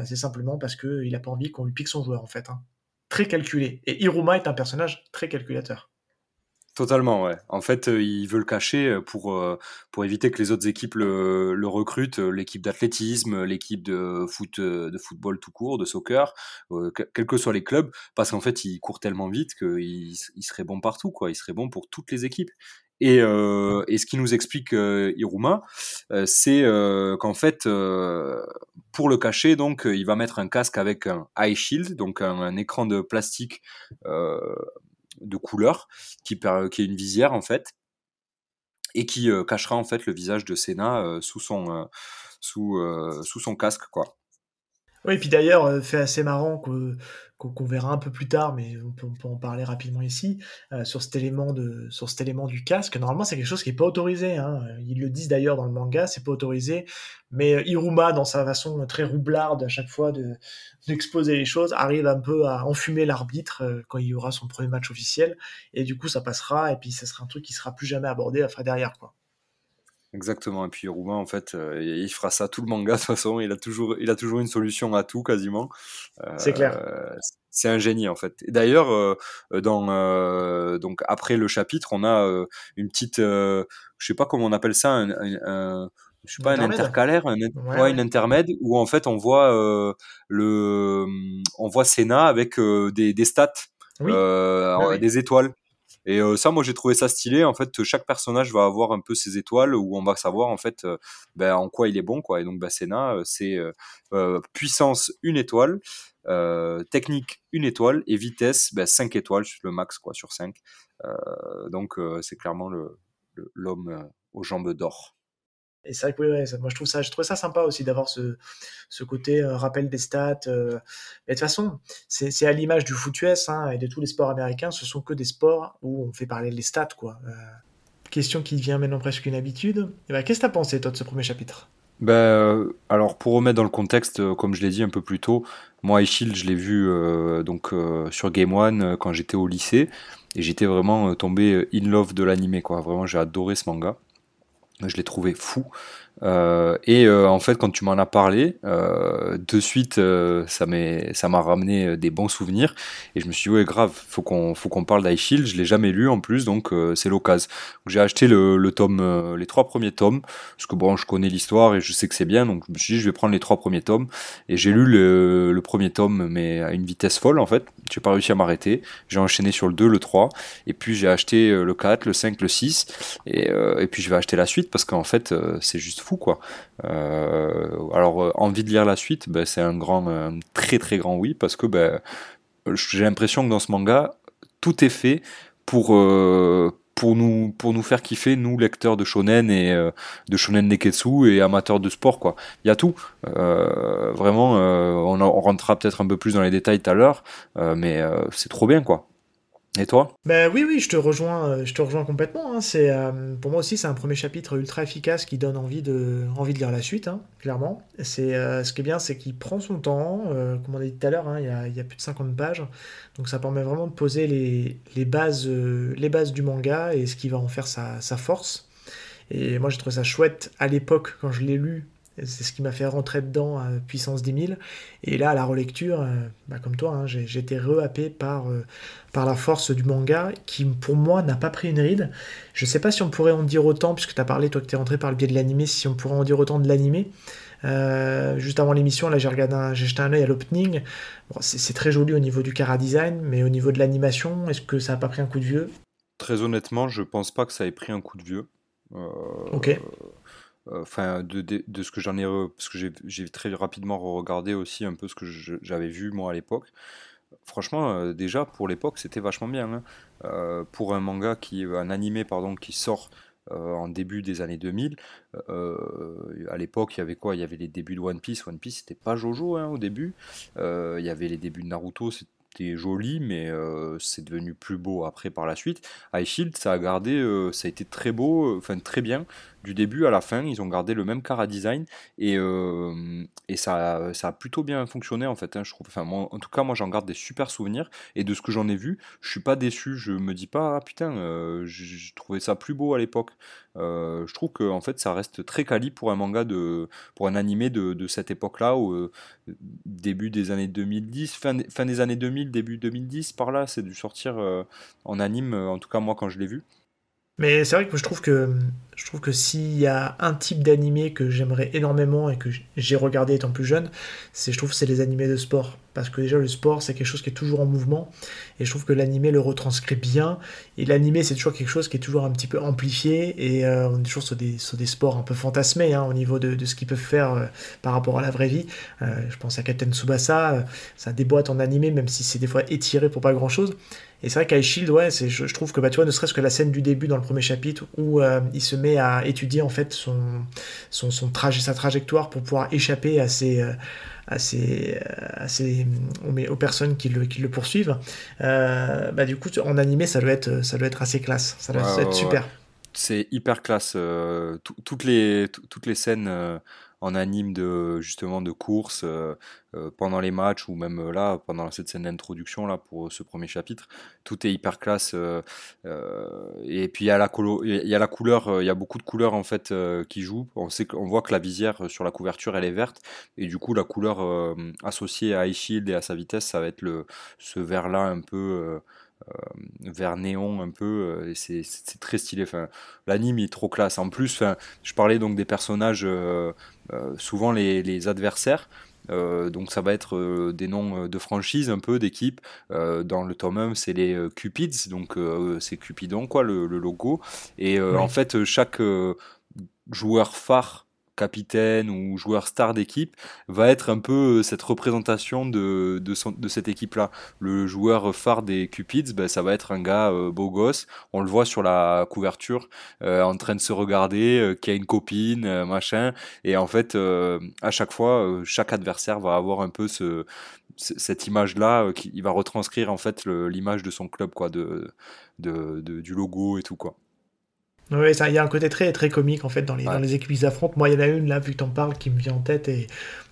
C'est simplement parce qu'il n'a pas envie qu'on lui pique son joueur en fait. Hein. Très calculé. Et Iruma est un personnage très calculateur. Totalement, ouais. En fait, euh, il veut le cacher euh, pour, euh, pour éviter que les autres équipes le, recrutent, l'équipe d'athlétisme, l'équipe de foot, de football tout court, de soccer, quels que soient les clubs, parce qu'en fait, il court tellement vite qu'il il serait bon partout, quoi. Il serait bon pour toutes les équipes. Et, et ce qui nous explique Iruma, c'est qu'en fait, pour le cacher, donc, il va mettre un casque avec un eye shield, donc un, un écran de plastique de couleur qui, qui est une visière en fait et qui cachera en fait le visage de Senna sous son sous, sous son casque quoi. Oui, et puis d'ailleurs, fait assez marrant que qu'on verra un peu plus tard, mais on peut, en parler rapidement ici, euh, sur, cet élément de, sur cet élément du casque. Normalement, c'est quelque chose qui n'est pas autorisé. Hein. Ils le disent d'ailleurs dans le manga, c'est pas autorisé. Mais euh, Iruma, dans sa façon très roublarde à chaque fois de d'exposer les choses, arrive un peu à enfumer l'arbitre euh, quand il y aura son premier match officiel. Et du coup, ça passera, et puis ça sera un truc qui sera plus jamais abordé après derrière. quoi. Exactement. Et puis Roumain, en fait, euh, il fera ça tout le manga [laughs] de toute façon. Il a toujours, il a toujours une solution à tout quasiment. c'est clair. Euh, c'est un génie en fait. D'ailleurs, euh, dans donc après le chapitre, on a une petite, je sais pas comment on appelle ça, un, je sais pas un intercalaire, un, ouais, une intermède où en fait on voit le, on voit Senna avec des, des stats, des étoiles. Et euh, ça, moi, j'ai trouvé ça stylé. En fait, chaque personnage va avoir un peu ses étoiles où on va savoir en fait euh, ben, en quoi il est bon, quoi. Et donc, bah, Senna, euh, c'est puissance une étoile, technique une étoile et vitesse ben, 5 étoiles, le max quoi sur 5. donc, c'est clairement l'homme le, aux jambes d'or. Et c'est vrai que oui, moi je trouve ça, je trouve ça sympa aussi d'avoir ce, ce côté euh, rappel des stats. Euh. Mais de toute façon, c'est à l'image du foot US hein, et de tous les sports américains, ce sont que des sports où on fait parler les stats. quoi. Euh, question qui devient maintenant presque une habitude. Eh ben, Qu'est-ce que tu as pensé toi de ce premier chapitre? Ben, alors pour remettre dans le contexte, comme je l'ai dit un peu plus tôt, moi Shield je l'ai vu donc sur Game One quand j'étais au lycée et j'étais vraiment tombé in love de l'animé quoi. Vraiment j'ai adoré ce manga je l'ai trouvé fou. Euh, et euh, en fait, quand tu m'en as parlé, euh, de suite, ça m'a ramené des bons souvenirs. Et je me suis dit, ouais, grave, faut qu'on qu'on parle d'iShield. Je l'ai jamais lu en plus, donc c'est l'occasion. J'ai acheté le, le tome, les trois premiers tomes, parce que bon, je connais l'histoire et je sais que c'est bien, donc je me suis dit, je vais prendre les trois premiers tomes. Et j'ai lu le, le, premier tome, mais à une vitesse folle en fait. J'ai pas réussi à m'arrêter. J'ai enchaîné sur le 2, le 3, et puis j'ai acheté le 4, le 5, le 6, et, et puis je vais acheter la suite parce qu'en fait, c'est juste quoi. Euh, alors euh, envie de lire la suite, ben, c'est un grand, très très grand oui parce que ben, j'ai l'impression que dans ce manga tout est fait pour euh, pour nous pour nous faire kiffer nous lecteurs de shonen et de shonen neketsu et amateurs de sport quoi. Il y a tout. Vraiment on, on, rentrera peut-être un peu plus dans les détails tout à l'heure mais c'est trop bien quoi et toi? Ben oui, oui, je te rejoins, euh, je te rejoins complètement. Hein. C'est, euh, pour moi aussi, c'est un premier chapitre ultra efficace qui donne envie de, envie de lire la suite, hein, clairement. C'est, euh, ce qui est bien, c'est qu'il prend son temps. comme on a dit tout à l'heure, hein, il, y a, plus de 50 pages. Donc ça permet vraiment de poser les, les bases, les bases du manga et ce qui va en faire sa, sa force. Et moi, j'ai trouvé ça chouette à l'époque, quand je l'ai lu, c'est ce qui m'a fait rentrer dedans à puissance 10 000. Et là, à la relecture, euh, bah, comme toi, hein, j'ai été rehappé par, euh, par la force du manga qui, pour moi, n'a pas pris une ride. Je sais pas si on pourrait en dire autant, puisque tu as parlé, toi, que tu es rentré par le biais de l'animé, si on pourrait en dire autant de l'animé. Euh, juste avant l'émission, là, j'ai regardé, j'ai jeté un œil à l'opening. c'est très joli au niveau du cara design, mais au niveau de l'animation, est-ce que ça n'a pas pris un coup de vieux? Très honnêtement, je pense pas que ça ait pris un coup de vieux. ok enfin de, ce que j'en ai parce que j'ai très rapidement regardé aussi un peu ce que j'avais vu moi à l'époque. Franchement euh, déjà pour l'époque c'était vachement bien hein. euh, pour un manga qui un animé pardon qui sort euh, en début des années 2000 à l'époque il y avait quoi? Il y avait les débuts de One Piece. One Piece c'était pas Jojo hein, au début. Il y avait les débuts de Naruto c'était joli, mais c'est devenu plus beau après par la suite. High Shield, ça a gardé, ça a été très beau, enfin très bien, du début à la fin, ils ont gardé le même cara design et, euh, et ça, ça a plutôt bien fonctionné en fait. Hein, en tout cas, moi j'en garde des super souvenirs et de ce que j'en ai vu, je suis pas déçu. Je me dis pas ah, putain, euh, j'ai ça plus beau à l'époque. Euh, je trouve que en fait ça reste très quali pour un manga de, pour un animé de, de cette époque-là, au début des années 2010, fin, fin des années 2000, début 2010, par là, c'est dû sortir en anime. En tout cas moi quand je l'ai vu. Mais c'est vrai que je trouve que je trouve que s'il y a un type d'animé que j'aimerais énormément et que j'ai regardé étant plus jeune, c'est je trouve c'est les animés de sport. Parce que déjà le sport c'est quelque chose qui est toujours en mouvement. Et je trouve que l'animé le retranscrit bien. Et l'animé c'est toujours quelque chose qui est toujours un petit peu amplifié. Et euh, on est toujours sur des, sur des sports un peu fantasmés hein, au niveau de, de ce qu'ils peuvent faire euh, par rapport à la vraie vie. Euh, je pense à Captain Tsubasa, ça déboîte en animé même si c'est des fois étiré pour pas grand chose Et c'est vrai qu'Ice Shield, ouais, je, trouve que bah, tu vois, ne serait-ce que la scène du début dans le premier chapitre où euh, il se met à étudier en fait son, son, son trajet, sa trajectoire pour pouvoir échapper à ces. Euh, à ces, à aux, personnes qui le, qui le poursuivent. Euh, bah, du coup, en animé, ça doit être, ça doit être assez classe. Ça doit être super. C'est hyper classe. toutes, les, toutes les scènes en anime de justement de course euh, euh, pendant les matchs ou même euh, là pendant cette scène d'introduction là pour ce premier chapitre. Tout est hyper classe et puis il y a la couleur il y a beaucoup de couleurs en fait qui jouent. On voit que la visière sur la couverture elle est verte. Et du coup la couleur associée à iShield et à sa vitesse ça va être le ce vert là un peu euh, vers néon un peu euh, et c'est très stylé enfin l'anime est trop classe en plus je parlais donc des personnages euh, souvent les, adversaires donc ça va être des noms de franchise un peu d'équipe. dans le tome 1 c'est les Cupids, donc c'est Cupidon quoi le, logo. Et en fait chaque joueur phare capitaine ou joueur star d'équipe va être un peu euh, cette représentation de, de, cette équipe-là. Le joueur phare des Cupids, ben, ça va être un gars euh, beau gosse. On le voit sur la couverture euh, en train de se regarder, qui a une copine, machin. Et en fait, à chaque fois, chaque adversaire va avoir un peu ce, cette image-là qui va retranscrire en fait l'image de son club, quoi, de, du logo et tout, quoi. Oui, il y a un côté très, très comique en fait dans les, dans les équipes qui s'affrontent. Moi, il y en a une là, vu que t'en parles, qui me vient en tête et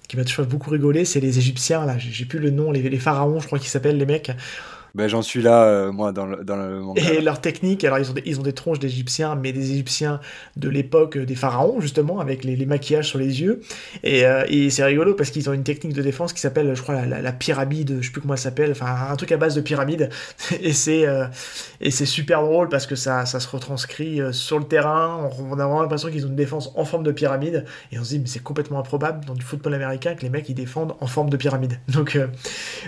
qui m'a toujours beaucoup rigolé. C'est les Égyptiens là. J'ai plus le nom, les, les pharaons, je crois qu'ils s'appellent les mecs. Ben, j'en suis là, euh, moi, dans le, dans le Et leur technique, alors ils ont des, ils ont des tronches d'Égyptiens, mais des Égyptiens de l'époque des pharaons, justement, avec les, les, maquillages sur les yeux. Et, euh, et c'est rigolo parce qu'ils ont une technique de défense qui s'appelle, je crois, la, la, pyramide, je sais plus comment elle s'appelle, enfin, un truc à base de pyramide. [laughs] et c'est euh, et c'est super drôle parce que ça, ça se retranscrit sur le terrain. On, a vraiment l'impression qu'ils ont une défense en forme de pyramide. Et on se dit, mais c'est complètement improbable dans du football américain que les mecs ils défendent en forme de pyramide. [laughs] Donc,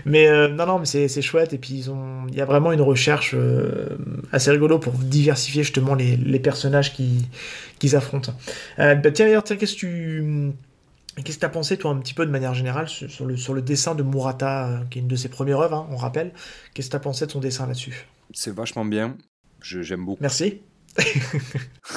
mais non, non, mais c'est chouette. Et puis ils ont il y a vraiment une recherche euh, assez rigolo pour diversifier justement les, personnages qui, qui affrontent. Euh, bah, tiens, d'ailleurs, qu'est-ce que tu. Qu'est-ce que tu as pensé, toi, un petit peu de manière générale, sur le, sur le dessin de Murata, euh, qui est une de ses premières œuvres, hein, on rappelle Qu'est-ce que tu as pensé de son dessin là-dessus? C'est vachement bien. J'aime beaucoup. Merci. [laughs]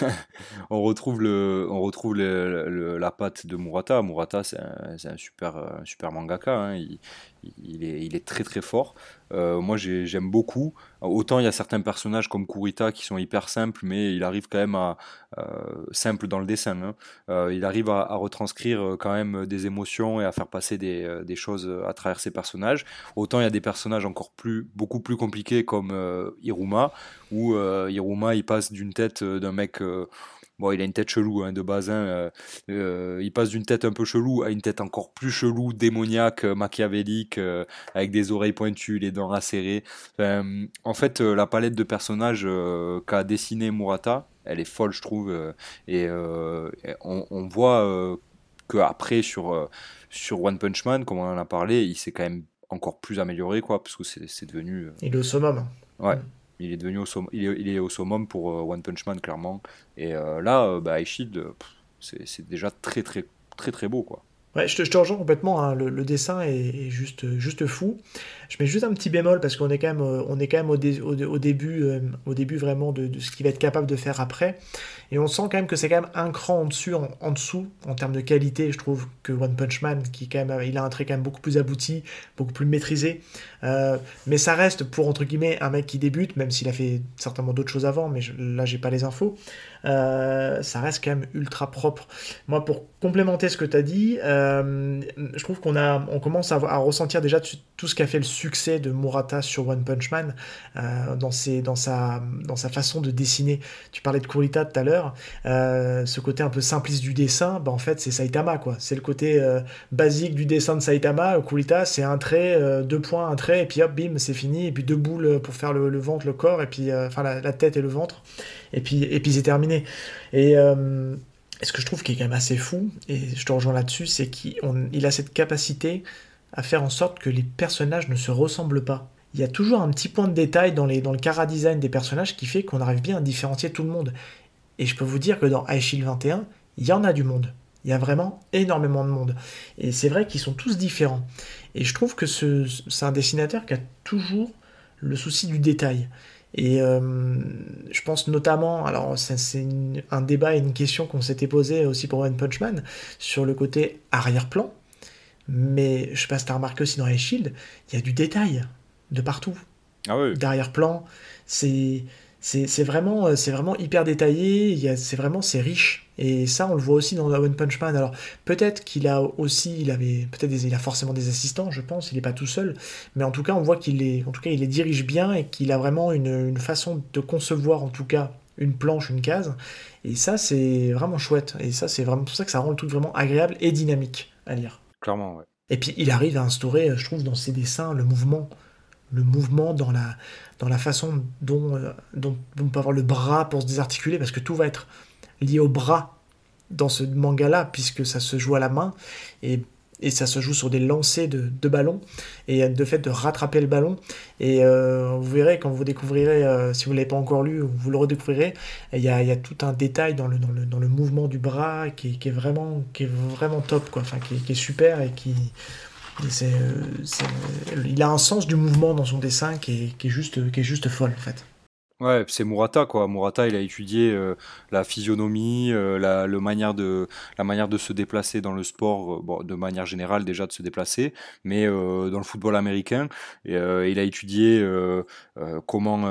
[laughs] on retrouve, le, on retrouve la patte de Murata. Murata, c'est un, super, super mangaka. Hein. Il, il, est, très très fort. Euh, moi j'aime beaucoup. Autant il y a certains personnages comme Kurita qui sont hyper simples, mais il arrive quand même à euh, simple dans le dessin. Hein. Euh, il arrive à, retranscrire quand même des émotions et à faire passer des, des, choses à travers ses personnages. Autant il y a des personnages encore plus beaucoup plus compliqués comme Iruma, où Iruma il passe d'une tête d'un mec Bon, il a une tête chelou hein, de base. Hein, euh, euh, il passe d'une tête un peu chelou à une tête encore plus chelou, démoniaque, euh, machiavélique, avec des oreilles pointues, les dents acérées. en fait, la palette de personnages qu'a dessiné Murata, elle est folle, je trouve. et on, voit que après sur, sur One Punch Man, comme on en a parlé, il s'est quand même encore plus amélioré, quoi, parce que c'est devenu. Il est au summum. Ouais. Mm. Il est devenu au, est, il est au summum pour euh, One Punch Man, clairement. Et euh, là, euh, bah, c'est déjà très, très, très, très beau, quoi. Ouais, je te, rejoins complètement. Hein. Le, dessin est, juste, juste fou. Je mets juste un petit bémol parce qu'on est quand même, on est quand même au, début, au début vraiment de, ce qu'il va être capable de faire après. Et on sent quand même que c'est quand même un cran en dessous, en, dessous, en termes de qualité, je trouve, que One Punch Man, qui quand même, il a un trait quand même beaucoup plus abouti, beaucoup plus maîtrisé. Euh, mais ça reste pour, entre guillemets, un mec qui débute, même s'il a fait certainement d'autres choses avant, mais je, là, j'ai pas les infos. Euh, ça reste quand même ultra propre. Moi, pour complémenter ce que tu as dit, euh, je trouve qu'on a, on commence à, ressentir déjà tout ce qu'a fait le succès de Murata sur One Punch Man dans, sa, façon de dessiner. Tu parlais de Kurita tout à l'heure. Ce côté un peu simpliste du dessin, bah, en fait, c'est Saitama, quoi. C'est le côté basique du dessin de Saitama. Kurita, c'est un trait, deux points, un trait, et puis hop, bim, c'est fini. Et puis deux boules pour faire le, ventre, le corps, et puis enfin la, tête et le ventre. Et puis, et puis c'est terminé. Et ce que je trouve qui est quand même assez fou, et je te rejoins là-dessus, c'est qu'il a cette capacité à faire en sorte que les personnages ne se ressemblent pas il y a toujours un petit point de détail dans, le cara design des personnages qui fait qu'on arrive bien à différencier tout le monde. Et je peux vous dire que dans Shield 21, il y en a du monde. Il y a vraiment énormément de monde. Et c'est vrai qu'ils sont tous différents. Et je trouve que c'est un dessinateur qui a toujours le souci du détail. Et je pense notamment, alors c'est un débat et une question qu'on s'était posé aussi pour One Punch Man, sur le côté arrière-plan. Mais je sais pas si remarqué aussi dans les Shield, il y a du détail de partout. Ah oui. D'arrière-plan, c'est c'est vraiment, euh, c'est vraiment hyper détaillé, c'est vraiment, c'est riche. Et ça, on le voit aussi dans One Punch Man. Alors, peut-être qu'il a aussi, il avait, peut-être il a forcément des assistants, je pense, il n'est pas tout seul. Mais en tout cas, on voit qu'il est, en tout cas, il les dirige bien et qu'il a vraiment une, une, façon de concevoir, en tout cas, une planche, une case. Et ça, c'est vraiment chouette. Et ça, c'est vraiment pour ça que ça rend le truc vraiment agréable et dynamique à lire. Clairement, ouais. Et puis, il arrive à instaurer, je trouve, dans ses dessins, le mouvement le mouvement, dans la, dans la façon dont, euh, dont, on peut avoir le bras pour se désarticuler, parce que tout va être lié au bras dans ce manga-là, puisque ça se joue à la main, et, et ça se joue sur des lancers de, de ballons, et de fait de rattraper le ballon. Et euh, vous verrez, quand vous découvrirez, euh, si vous ne l'avez pas encore lu, vous le redécouvrirez, il y a, y a, tout un détail dans le, dans le, dans le mouvement du bras qui, qui, est, vraiment, qui est vraiment top, quoi. Enfin, qui, qui est super et qui euh, il a un sens du mouvement dans son dessin qui est, juste, qui est juste folle en fait. Ouais, c'est Murata quoi. Murata, il a étudié euh, la physionomie, euh, la, le manière de, la manière de se déplacer dans le sport, euh, bon, de manière générale déjà de se déplacer, mais dans le football américain, il a étudié comment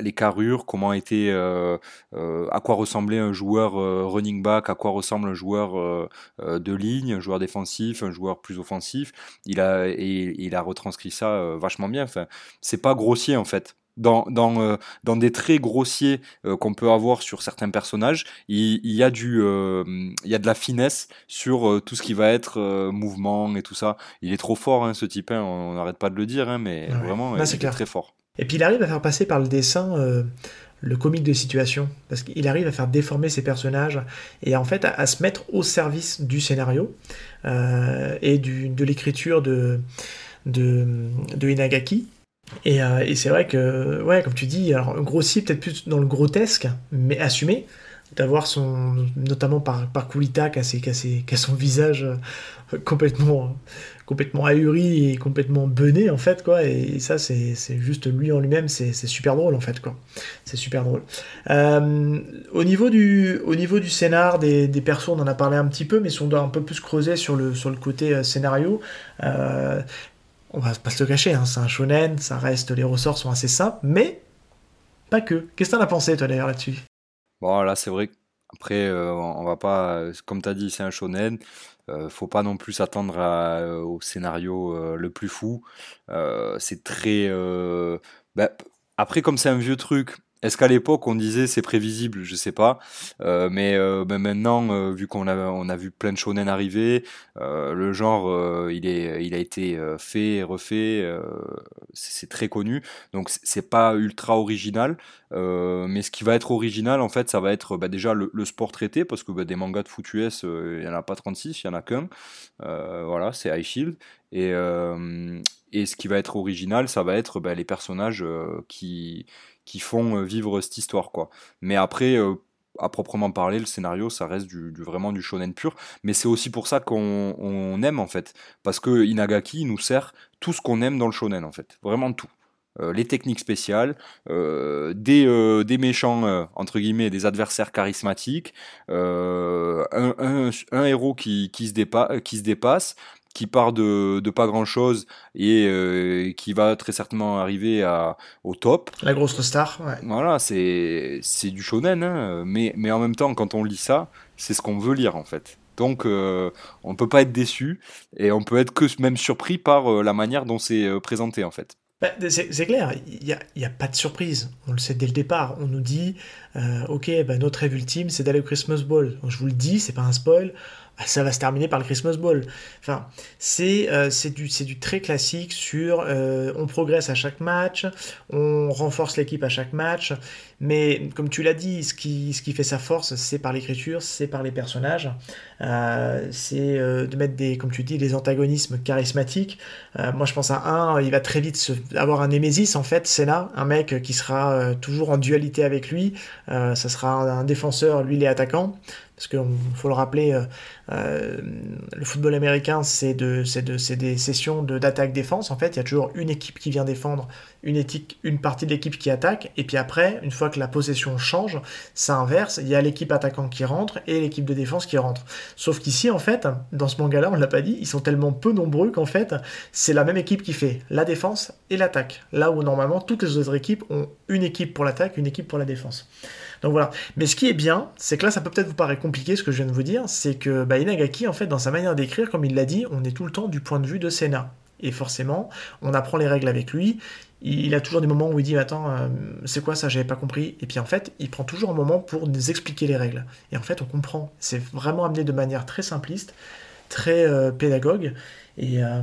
les carrures, comment était, à quoi ressemblait un joueur running back, à quoi ressemble un joueur de ligne, un joueur défensif, un joueur plus offensif. Il a, et, il a retranscrit ça vachement bien. Enfin, c'est pas grossier en fait dans, dans, euh, dans des traits grossiers euh, qu'on peut avoir sur certains personnages, il, il y, a du, euh, il y a de la finesse sur tout ce qui va être mouvement et tout ça. Il est trop fort, hein, ce type, hein, on n'arrête pas de le dire, hein, mais vraiment, il est très fort. Et puis il arrive à faire passer par le dessin le comique de situation, parce qu'il arrive à faire déformer ses personnages et en fait à, se mettre au service du scénario et du, de l'écriture de, de, de Inagaki. Euh, et, c'est vrai que, ouais, comme tu dis, alors grossi peut-être plus dans le grotesque, mais assumé, d'avoir son, notamment par, par Kulita, qui a, son visage euh, complètement, complètement ahuri et complètement bené, en fait, quoi. Et, ça, c'est juste lui en lui-même, c'est super drôle, en fait, quoi. C'est super drôle. Euh, au, niveau du, au niveau du scénar, des, des persos, on en a parlé un petit peu, mais si on doit un peu plus creuser sur le, sur le côté scénario, on va pas se le cacher, hein, c'est un shonen, ça reste, les ressorts sont assez simples, mais pas que. Qu'est-ce que t'en as pensé, toi, d'ailleurs, là-dessus? Bon, là, c'est vrai. Après, euh, on va pas, comme tu as dit, c'est un shonen. Euh, faut pas non plus s'attendre euh, au scénario le plus fou. c'est très. Bah, après, comme c'est un vieux truc, est-ce qu'à l'époque on disait c'est prévisible? Je sais pas. Euh, mais, euh, maintenant, euh, vu qu'on a, on a vu plein de shonen arriver, le genre il, est, il a été fait, refait, c'est très connu. Donc c'est pas ultra original. mais ce qui va être original en fait, ça va être bah, déjà le, sport traité parce que bah, des mangas de foot il y en a pas 36, il y en a qu'un. voilà, c'est High Shield. Et, et ce qui va être original, ça va être bah, les personnages qui qui font euh, vivre cette histoire, quoi. Mais après, euh, à proprement parler, le scénario, ça reste du, vraiment du shonen pur. Mais c'est aussi pour ça qu'on aime, en fait. Parce que Inagaki nous sert tout ce qu'on aime dans le shonen, en fait. Vraiment tout. Euh, les techniques spéciales, des, des, méchants, entre guillemets, des adversaires charismatiques, un, un, héros qui, qui, se qui se dépasse, qui part de, de pas grand chose et euh, qui va très certainement arriver à, au top. La grosse star, ouais. Voilà, c'est, c'est du shonen, hein, mais, mais en même temps, quand on lit ça, c'est ce qu'on veut lire en fait. Donc euh, on ne peut pas être déçu et on peut être que même surpris par euh, la manière dont c'est présenté en fait. Bah, c'est clair, il n'y a, pas de surprise. On le sait dès le départ. On nous dit, ok, bah, notre rêve ultime, c'est d'aller au Christmas Ball. je vous le dis, c'est pas un spoil. Ça va se terminer par le Christmas Ball. Enfin, c'est euh, du, du très classique sur euh, on progresse à chaque match, on renforce l'équipe à chaque match, mais comme tu l'as dit, ce qui, ce qui fait sa force, c'est par l'écriture, c'est par les personnages, euh, c'est de mettre des, comme tu dis, des antagonismes charismatiques. moi, je pense à un, il va très vite avoir un Némésis, en fait, c'est là, un mec qui sera toujours en dualité avec lui, ça sera un, défenseur, lui, il est attaquant. parce qu'il faut le rappeler, euh, euh, le football américain, c'est de, de, des sessions d'attaque-défense. En fait, il y a toujours une équipe qui vient défendre, une, partie de l'équipe qui attaque, et puis après, une fois que la possession change, ça inverse, il y a l'équipe attaquant qui rentre et l'équipe de défense qui rentre. Sauf qu'ici, en fait, dans ce manga-là, on l'a pas dit, ils sont tellement peu nombreux qu'en fait, c'est la même équipe qui fait la défense et l'attaque. Là où normalement, toutes les autres équipes ont une équipe pour l'attaque, une équipe pour la défense. Donc voilà. Mais ce qui est bien, c'est que là, ça peut peut-être vous paraître compliqué ce que je viens de vous dire, c'est que bah, Inagaki, en fait, dans sa manière d'écrire, comme il l'a dit, on est tout le temps du point de vue de Senna. Et forcément, on apprend les règles avec lui. Il a toujours des moments où il dit Attends, euh, c'est quoi ça J'avais pas compris. Et puis en fait, il prend toujours un moment pour nous expliquer les règles. Et en fait, on comprend. C'est vraiment amené de manière très simpliste, très euh, pédagogue. Et, euh,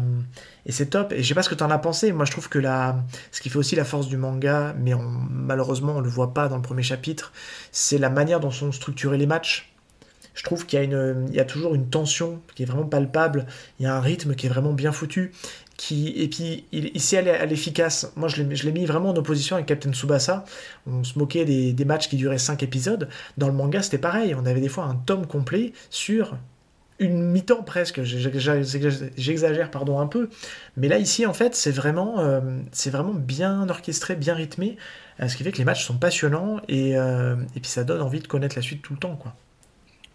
et c'est top. Et je sais pas ce que tu en as pensé. Moi, je trouve que la... ce qui fait aussi la force du manga, mais malheureusement, on le voit pas dans le premier chapitre, c'est la manière dont sont structurés les matchs. Je trouve qu'il y, y a toujours une tension qui est vraiment palpable. Il y a un rythme qui est vraiment bien foutu. Qui... Et puis, il, sait aller à l'efficace. Moi, je l'ai mis vraiment en opposition avec Captain Tsubasa. On se moquait des, des matchs qui duraient 5 épisodes. Dans le manga, c'était pareil. On avait des fois un tome complet sur une mi-temps presque, j'exagère pardon un peu, mais là ici en fait c'est vraiment, euh, c'est vraiment bien orchestré, bien rythmé, euh, ce qui fait que les matchs sont passionnants et, euh, et puis ça donne envie de connaître la suite tout le temps quoi.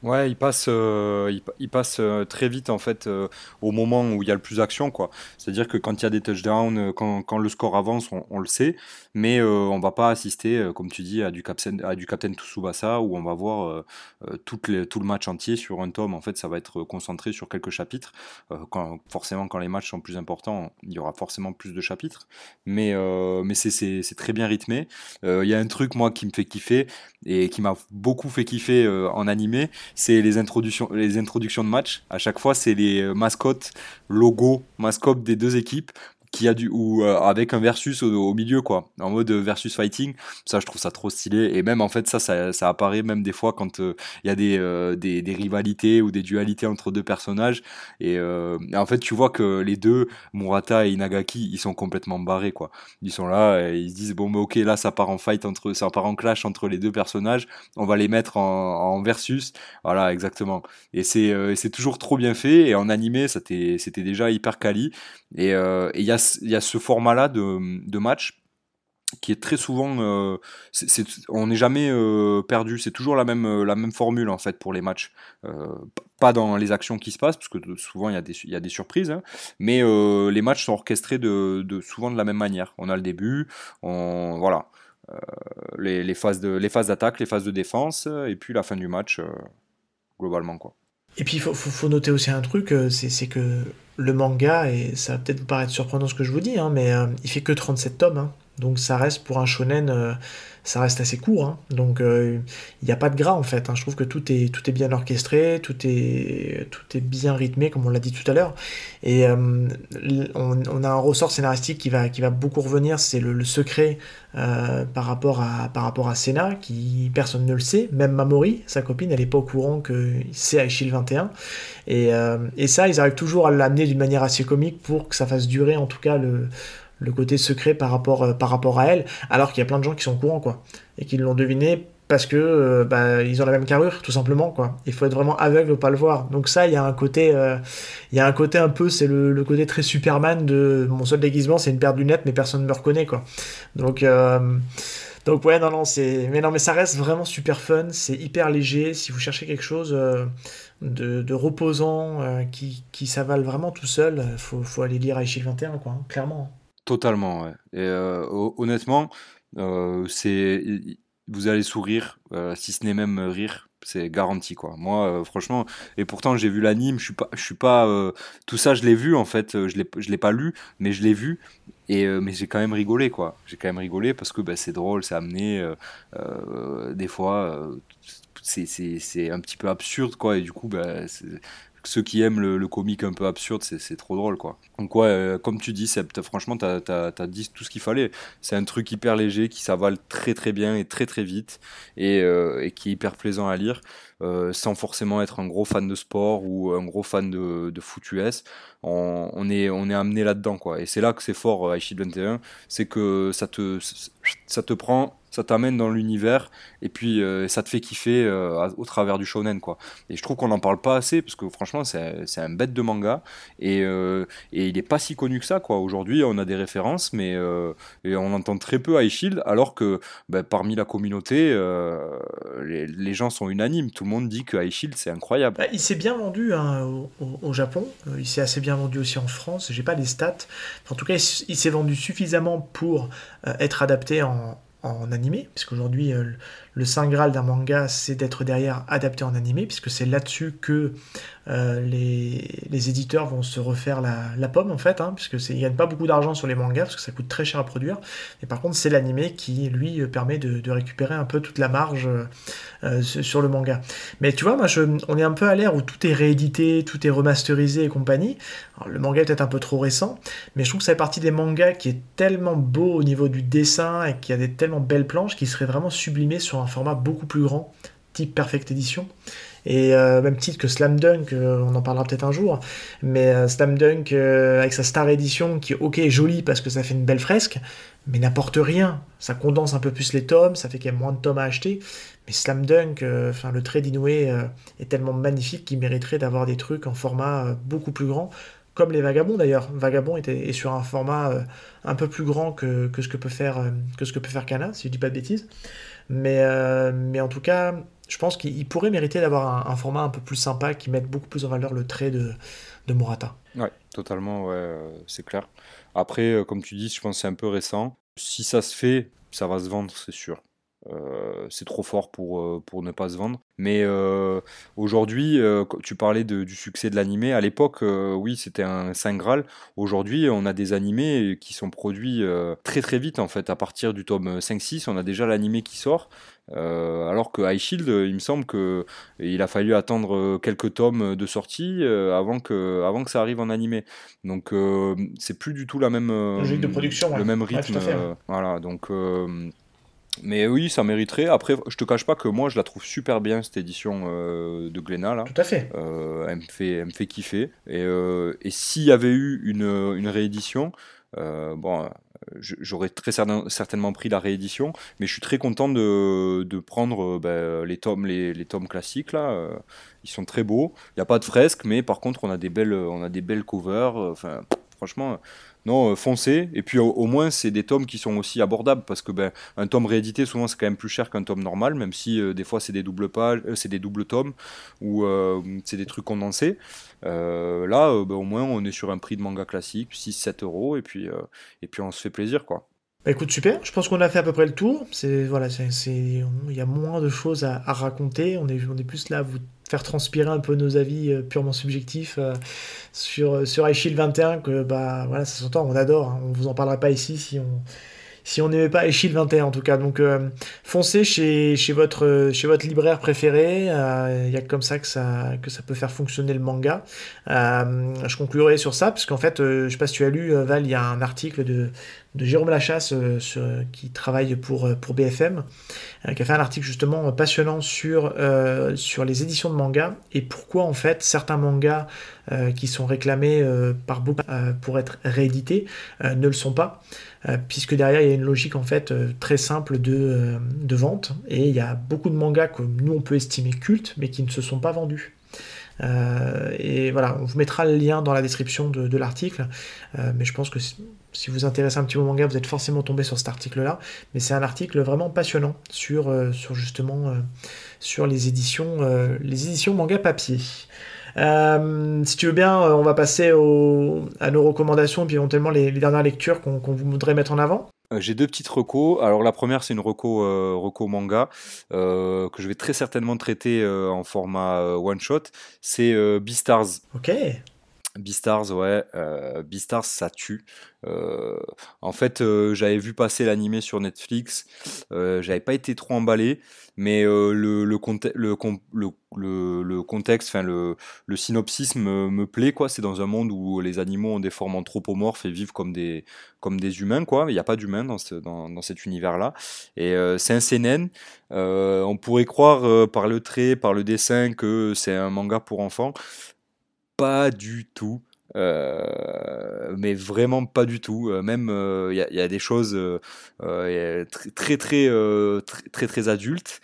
Ouais, il passe, euh, il, passe euh, très vite en fait euh, au moment où il y a le plus d'action quoi. C'est-à-dire que quand il y a des touchdowns, quand, le score avance, on, le sait, mais on va pas assister, comme tu dis, à du captain, à du captain Tsubasa où on va voir tout, le, match entier sur un tome. En fait, ça va être concentré sur quelques chapitres. forcément, quand les matchs sont plus importants, il y aura forcément plus de chapitres. Mais, mais c'est très bien rythmé. Il y a un truc moi qui me fait kiffer et qui m'a beaucoup fait kiffer en animé c'est les introductions, les introductions de match. À chaque fois, c'est les euh, mascottes, logos, mascottes des deux équipes qui a du ou euh, avec un versus au, milieu quoi. En mode versus fighting ça je trouve ça trop stylé. Et même en fait ça ça, apparaît même des fois quand euh, il y a des, euh, des, rivalités ou des dualités entre deux personnages. Et, en fait tu vois que les deux Murata et Inagaki ils sont complètement barrés quoi. Ils sont là et ils se disent bon mais ok là ça part en fight entre ça part en clash entre les deux personnages. On va les mettre en, versus. Voilà exactement. Et c'est c'est toujours trop bien fait. Et en animé c'était déjà hyper quali. Et il y a il y a ce format-là de, match qui est très souvent, euh, on n'est jamais euh, perdu, c'est toujours la même, euh, la même formule en fait pour les matchs. pas dans les actions qui se passent, parce que souvent il y a y a des surprises, hein, mais les matchs sont orchestrés de, souvent de la même manière. On a le début, on, voilà, les, les, phases de, les phases d'attaque, les phases de défense, et puis la fin du match globalement quoi. Et puis il faut, faut, noter aussi un truc, c'est que le manga, et ça va peut-être vous paraître surprenant ce que je vous dis, hein, mais euh, il fait que 37 tomes, hein. donc ça reste pour un shonen, euh, ça reste assez court, hein. donc euh, il n'y a pas de gras en fait. Je trouve que tout est, tout est bien orchestré, tout est, tout est bien rythmé, comme on l'a dit tout à l'heure, et on, a un ressort scénaristique qui va, qui va beaucoup revenir, c'est le, secret par, rapport à, par rapport à Senna, qui personne ne le sait, même Mamori, sa copine, elle n'est pas au courant que c'est Aishil 21, euh, et, ça, ils arrivent toujours à l'amener d'une manière assez comique pour que ça fasse durer en tout cas le, côté secret par rapport, euh, par rapport à elle, alors qu'il y a plein de gens qui sont au courant, quoi, et qui l'ont deviné parce que euh, bah, ils ont la même carrure, tout simplement, quoi. Il faut être vraiment aveugle pour pas le voir. Donc ça, il y a un côté, il y a un côté un peu, c'est le, côté très Superman de mon seul déguisement, c'est une paire de lunettes, mais personne ne me reconnaît, quoi. Donc donc ouais, non, non, c'est, mais non, mais ça reste vraiment super fun, c'est hyper léger. Si vous cherchez quelque chose de, reposant euh, qui, qui s'avale vraiment tout seul, faut, faut, aller lire Aishil 21, quoi, hein, clairement. Totalement, ouais. Euh, honnêtement, euh, c'est vous allez sourire, si ce n'est même rire, c'est garanti quoi. Moi, franchement, et pourtant j'ai vu l'anime, je suis pas, je suis pas, tout ça je l'ai vu en fait, je l'ai, je l'ai pas lu, mais je l'ai vu. Et mais j'ai quand même rigolé quoi. J'ai quand même rigolé parce que bah, c'est drôle, c'est amené. des fois, c'est un petit peu absurde, quoi. Et du coup, bah, ceux qui aiment le, comique un peu absurde, c'est trop drôle, quoi. Donc, ouais, euh, comme tu dis, franchement, t'as as, dit tout ce qu'il fallait. C'est un truc hyper léger qui s'avale très très bien et très très vite et, euh, qui est hyper plaisant à lire. Euh, sans forcément être un gros fan de sport ou un gros fan de, de. On, est, amené là-dedans, quoi. Et c'est là que c'est fort, Aishid 21, c'est que ça te prend ça t'amène dans l'univers et puis euh, ça te fait kiffer euh, au travers du shonen quoi. Et je trouve qu'on n'en parle pas assez parce que franchement c'est un bête de manga et, euh, et il n'est pas si connu que ça quoi. Aujourd'hui on a des références mais on entend très peu High Shield alors que ben, parmi la communauté les, les, gens sont unanimes. Tout le monde dit que High Shield c'est incroyable. Bah, il s'est bien vendu hein, au, au, Japon, il s'est assez bien vendu aussi en France. J'ai pas les stats. En tout cas il s'est vendu suffisamment pour être adapté en, en animé, puisqu'aujourd'hui euh, le saint graal d'un manga c'est d'être derrière adapté en animé, puisque c'est là-dessus que euh, les, éditeurs vont se refaire la, pomme en fait, hein, puisque ils gagnent pas beaucoup d'argent sur les mangas, parce que ça coûte très cher à produire, et par contre c'est l'animé qui lui permet de, récupérer un peu toute la marge euh, sur le manga. Mais tu vois, moi je, on est un peu à l'ère où tout est réédité, tout est remasterisé et compagnie. le manga est peut-être un peu trop récent, mais je trouve que ça fait partie des mangas qui est tellement beau au niveau du dessin et qui a des tellement belles planches qui serait vraiment sublimé sur un format beaucoup plus grand, type Perfect Edition. Et euh, même titre que Slam Dunk, euh, on en parlera peut-être un jour, mais euh, Slam Dunk avec sa Star Edition qui, ok, est jolie parce que ça fait une belle fresque, mais n'apporte rien. Ça condense un peu plus les tomes, ça fait qu'il y a moins de tomes à acheter. Mais Slam Dunk, enfin le trait d'Inoue est tellement magnifique qu'il mériterait d'avoir des trucs en format beaucoup plus grand comme les Vagabonds d'ailleurs. Vagabond est, sur un format un peu plus grand que, ce que peut faire que ce que peut faire Kana, si je dis pas de bêtises. Mais, euh, mais en tout cas, je pense qu'il pourrait mériter d'avoir un, format un peu plus sympa qui mette beaucoup plus en valeur le trait de, de Murata. Ouais, totalement, ouais, c'est clair. Après, comme tu dis, je pense que c'est un peu récent. Si ça se fait, ça va se vendre, c'est sûr. Euh, c'est trop fort pour, euh, pour ne pas se vendre. Mais euh, aujourd'hui, tu parlais du succès de l'animé. À l'époque, oui, c'était un Saint Graal. Aujourd'hui, on a des animés qui sont produits très très vite en fait. À partir du tome 5-6, on a déjà l'animé qui sort. alors que High Shield, il me semble qu'il a fallu attendre quelques tomes de sortie avant, que, avant que ça arrive en animé. Donc c'est plus du tout la même de production, le même rythme. voilà, donc mais oui, ça mériterait. Après, je te cache pas que moi, je la trouve super bien cette édition euh, de Glénat là. Tout à fait. Euh, elle me fait, elle me fait kiffer. Et, euh, et s'il y avait eu une, une réédition, bon, j'aurais très certainement pris la réédition, mais je suis très content de, de prendre ben, les tomes, les, les, tomes classiques là. ils sont très beaux. Il n'y a pas de fresques, mais par contre, on a des belles, on a des belles covers. Enfin, franchement non, euh, foncez. Et puis au, moins, c'est des tomes qui sont aussi abordables parce que ben, un tome réédité, souvent, c'est quand même plus cher qu'un tome normal, même si euh, des fois, c'est des doubles pages, euh, c'est des doubles tomes ou c'est des trucs condensés. là, ben, au moins, on est sur un prix de manga classique, 6-7 euros, et puis, et puis on se fait plaisir, quoi. Bah écoute, super. Je pense qu'on a fait à peu près le tour. C'est voilà, c'est, il y a moins de choses à, raconter. On est, on est plus là à vous faire transpirer un peu nos avis euh, purement subjectifs euh, sur sur 21 que bah voilà, ça s'entend, on adore. Hein. On vous en parlera pas ici si on si on n'aimait pas Echil 21 en tout cas. Donc euh, foncez chez, chez, votre, chez votre libraire préféré. Il y a comme ça que, ça que ça peut faire fonctionner le manga. je conclurai sur ça, parce qu'en fait, je sais pas si tu as lu, Val, il y a un article de, de Jérôme Lachasse euh, qui travaille pour, euh, pour BFM, euh, qui a fait un article justement passionnant sur, sur les éditions de manga et pourquoi en fait certains mangas qui sont réclamés par beaucoup pour être réédités ne le sont pas, puisque derrière il y a une logique en fait très simple de, de vente et il y a beaucoup de mangas que nous on peut estimer cultes mais qui ne se sont pas vendus. et voilà, on vous mettra le lien dans la description de, de l'article, mais je pense que si vous vous intéressez un petit peu au manga, vous êtes forcément tombé sur cet article-là. Mais c'est un article vraiment passionnant sur, euh, sur justement euh, sur les éditions, euh, les éditions manga papier. si tu veux bien, on va passer à nos recommandations et puis éventuellement les, dernières lectures qu'on vous voudrait mettre en avant. J'ai deux petites recos. Alors la première c'est une reco, reco manga que je vais très certainement traiter en format one shot. C'est Beastars. Ok. Beastars, ouais, euh, Beastars, ça tue. Euh, en fait, euh, j'avais vu passer l'animé sur Netflix, euh, j'avais pas été trop emballé, mais le, contexte, enfin le, le synopsis me, plaît, quoi. C'est dans un monde où les animaux ont des formes anthropomorphes et vivent comme des, comme des humains, quoi. Il n'y a pas d'humains dans, dans, cet univers-là. Et c'est un CNN. on pourrait croire par le trait, par le dessin, que c'est un manga pour enfants. Pas du tout. mais vraiment pas du tout. Même il y, y, a des choses très très très très adultes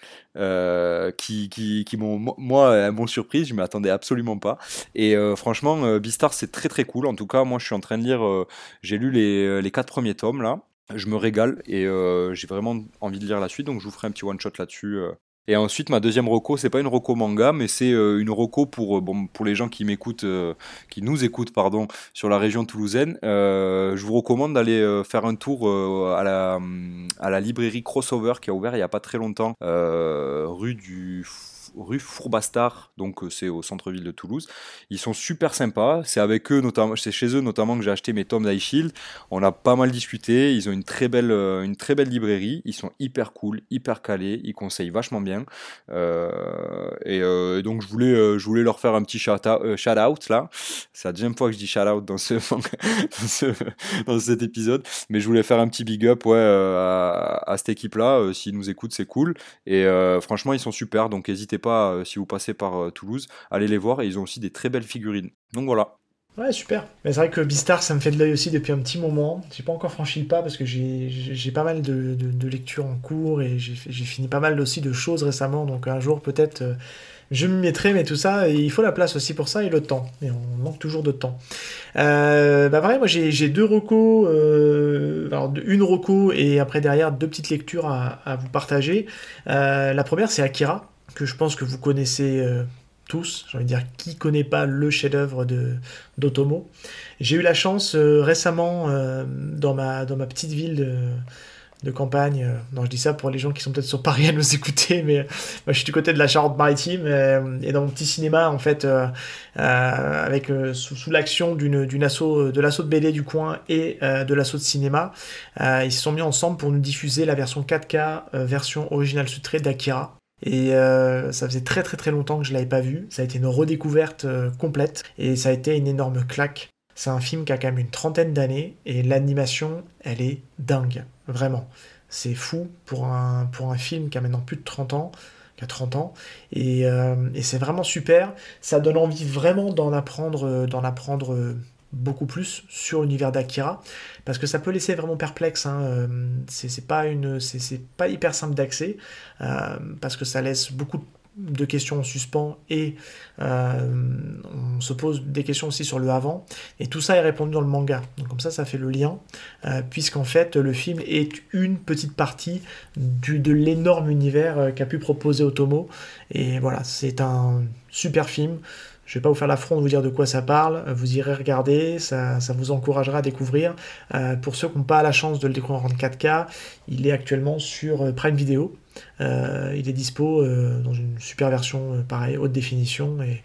qui qui, qui m'ont moi m'ont surprise. Je m'attendais absolument pas. Et franchement, Beastar c'est très très cool. En tout cas, moi je suis en train de lire. J'ai lu les les quatre premiers tomes là je me régale et j'ai vraiment envie de lire la suite, donc je vous ferai un petit one shot là-dessus et ensuite, ma deuxième reco, c'est pas une reco manga, mais c'est euh, une reco pour, euh, bon, pour les gens qui m'écoutent, euh, qui nous écoutent, pardon, sur la région toulousaine. je vous recommande d'aller faire un tour à, la, à la librairie Crossover qui a ouvert il y a pas très longtemps, rue du rue Fourbastard, donc euh, c'est au centre-ville de Toulouse. Ils sont super sympas, c'est avec eux notamment, c'est chez eux notamment que j'ai acheté mes tomes d'iShield. On a pas mal discuté, ils ont une très belle, euh, une très belle librairie, ils sont hyper cool, hyper calés, ils conseillent vachement bien. Euh, et donc je voulais, je voulais leur faire un petit shout out, là. C'est la deuxième fois que je dis shout out [laughs] dans ce, dans, cet épisode, mais je voulais faire un petit big up ouais, à, cette équipe-là. S'ils nous écoutent, c'est cool. Et franchement, ils sont super, donc n'hésitez pas pas, euh, si vous passez par euh, Toulouse, allez les voir et ils ont aussi des très belles figurines. Donc voilà. Ouais, super. Mais c'est vrai que Beastar, ça me fait de l'œil aussi depuis un petit moment. J'ai pas encore franchi le pas parce que j'ai pas mal de, lectures en cours et j'ai fini pas mal aussi de choses récemment. Donc un jour, peut-être, euh, je me mettrai, mais tout ça, il faut la place aussi pour ça et le temps. Et on manque toujours de temps. Bah vrai, moi j'ai deux recos, alors une reco et après derrière deux petites lectures à vous partager. la première, c'est Akira que je pense que vous connaissez euh, tous. J'ai envie de dire, qui connaît pas le chef-d'œuvre d'Otomo J'ai eu la chance euh, récemment euh, dans, ma, dans ma petite ville de, de campagne. non, je dis ça pour les gens qui sont peut-être sur Paris à nous [laughs] écouter, mais moi je suis du côté de la Charente-Maritime et dans mon petit cinéma en fait, avec sous, l'action d'une assaut de l'assaut de BD du coin et de l'assaut de cinéma, ils se sont mis ensemble pour nous diffuser la version 4K version originale sous-trait d'Akira. Et euh, ça faisait très très très longtemps que je l'avais pas vu. Ça a été une redécouverte euh, complète et ça a été une énorme claque. C'est un film qui a quand même une trentaine d'années et l'animation, elle est dingue, vraiment. C'est fou pour un, film qui a maintenant plus de 30 ans, qui a 30 ans, et, euh, et c'est vraiment super. Ça donne envie vraiment d'en apprendre, d'en apprendre beaucoup plus sur l'univers d'Akira parce que ça peut laisser vraiment perplexe hein, euh, c'est pas pas hyper simple d'accès euh, parce que ça laisse beaucoup de questions en suspens et euh, on se pose des questions aussi sur le avant et tout ça est répondu dans le manga. Donc comme ça ça fait le lien puisqu'en fait le film est une petite partie du, de l'énorme univers qu'a pu proposer Otomo. Et voilà c'est un super film je ne vais pas vous faire l'affront de vous dire de quoi ça parle, vous irez regarder, ça, vous encouragera à découvrir. Euh, pour ceux qui n'ont pas la chance de le découvrir en 4K, il est actuellement sur euh, Prime Video. Euh, il est dispo dans une super version, pareil, haute définition. Et,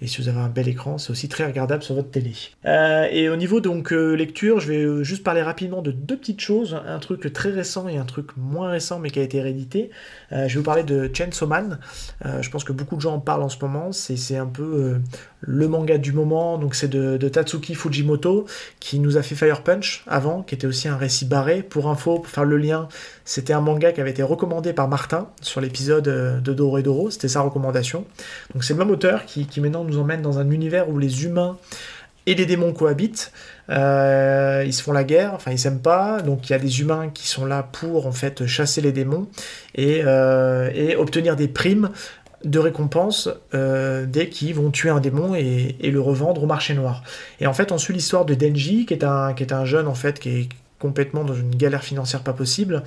et si vous avez un bel écran, c'est aussi très regardable sur votre télé. Euh, et au niveau donc euh, lecture, je vais euh, juste parler rapidement de deux petites choses, un truc très récent et un truc moins récent mais qui a été réédité. je vais vous parler de Chainsaw Man. je pense que beaucoup de gens en parlent en ce moment. C'est un peu le manga du moment. Donc c'est de, de, Tatsuki Fujimoto qui nous a fait Fire Punch avant, qui était aussi un récit barré. Pour info, pour faire le lien, c'était un manga qui avait été recommandé par Martin sur l'épisode de Doro et Doro. C'était sa recommandation. Donc c'est le même auteur qui, qui maintenant nous emmène dans un univers où les humains et les démons cohabitent. Euh, ils se font la guerre, enfin ils s'aiment pas, donc il y a des humains qui sont là pour en fait chasser les démons et, euh, obtenir des primes de récompense euh, dès qu'ils vont tuer un démon et, et, le revendre au marché noir. Et en fait on suit l'histoire de Denji qui est un, qui est un jeune en fait qui est complètement dans une galère financière pas possible,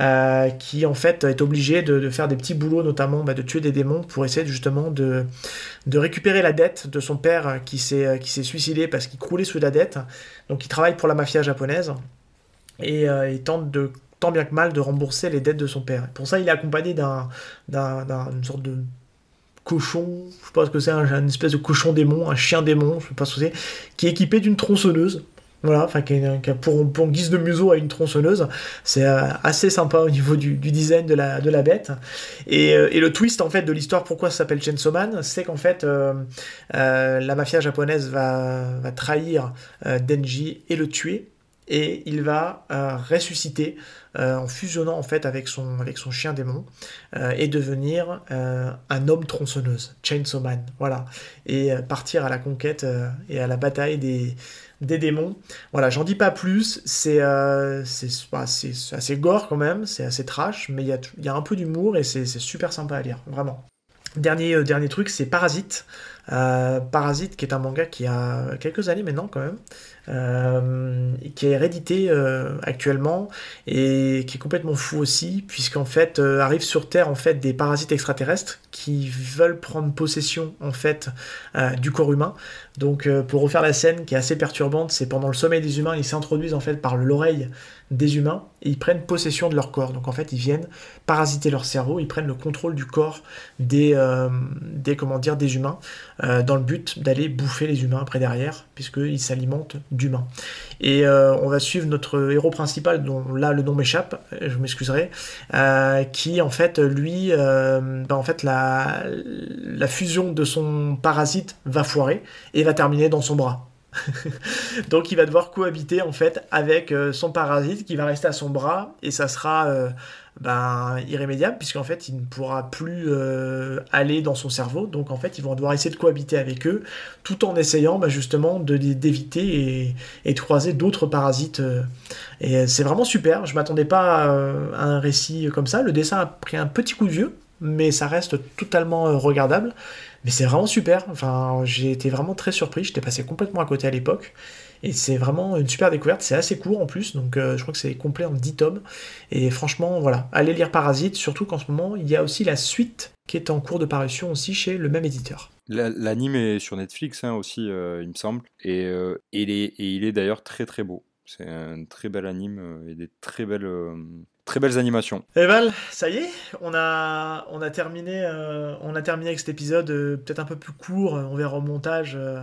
euh, qui en fait est obligé de, faire des petits boulots, notamment bah, de tuer des démons pour essayer justement de, récupérer la dette de son père qui s'est qui s'est suicidé parce qu'il croulait sous la dette. Donc il travaille pour la mafia japonaise et euh, il tente de tant bien que mal de rembourser les dettes de son père. Pour ça, il est accompagné d'un d'une sorte de cochon, je sais pas ce que c'est, un, espèce de cochon démon, un chien démon, je sais pas ce que c'est, qui est équipé d'une tronçonneuse. Voilà, enfin, qui, pour, pour, guise de museau à une tronçonneuse. C'est euh, assez sympa au niveau du, design de la, de la bête. Euh, et, le twist, en fait, de l'histoire, pourquoi ça s'appelle Chainsaw Man, c'est qu'en fait, euh, la mafia japonaise va, va trahir Denji et le tuer. Et il va ressusciter en fusionnant en fait avec son, avec son chien démon et devenir un homme tronçonneuse, Chainsaw Man, voilà, et partir à la conquête et à la bataille des, des démons. Voilà, j'en dis pas plus, c'est assez gore quand même, c'est assez trash, mais il y a, y a, un peu d'humour et c'est super sympa à lire, vraiment. Dernier, dernier truc, c'est Parasite. Euh, Parasite, qui est un manga qui a quelques années maintenant quand même, euh, qui est réédité euh, actuellement et qui est complètement fou aussi, puisqu'en fait arrivent sur Terre en fait des parasites extraterrestres qui veulent prendre possession en fait du corps humain. Donc pour refaire la scène qui est assez perturbante, c'est pendant le sommeil des humains, ils s'introduisent en fait par l'oreille des humains et ils prennent possession de leur corps. Donc en fait, ils viennent parasiter leur cerveau, ils prennent le contrôle du corps des, des comment dire, des humains euh, dans le but d'aller bouffer les humains après derrière, puisqu'ils s'alimentent d'humains. Et euh, on va suivre notre héros principal, dont là le nom m'échappe, je m'excuserai, qui en fait, lui, ben, en fait, la, la fusion de son parasite va foirer et va terminer dans son bras. [laughs] Donc il va devoir cohabiter en fait avec euh, son parasite qui va rester à son bras et ça sera euh, ben, irrémédiable puisqu'en fait il ne pourra plus euh, aller dans son cerveau. Donc en fait ils vont devoir essayer de cohabiter avec eux tout en essayant ben, justement d'éviter et, de croiser d'autres parasites. et c'est vraiment super. Je m'attendais pas à, un récit comme ça. Le dessin a pris un petit coup de vieux mais ça reste totalement regardable. Mais c'est vraiment super. Enfin, j'ai été vraiment très surpris. J'étais passé complètement à côté à l'époque. Et c'est vraiment une super découverte. C'est assez court en plus. Donc euh, je crois que c'est complet en 10 tomes. Et franchement, voilà. Allez lire Parasite. Surtout qu'en ce moment, il y a aussi la suite qui est en cours de parution aussi chez le même éditeur. L'anime est sur Netflix hein, aussi, euh, il me semble. Euh, et il est d'ailleurs très très beau. C'est un très bel anime et des très belles Très belles animations. Et eh Val, ça y est, on a, on a, terminé, euh, on a terminé avec cet épisode euh, peut-être un peu plus court. On verra au montage euh,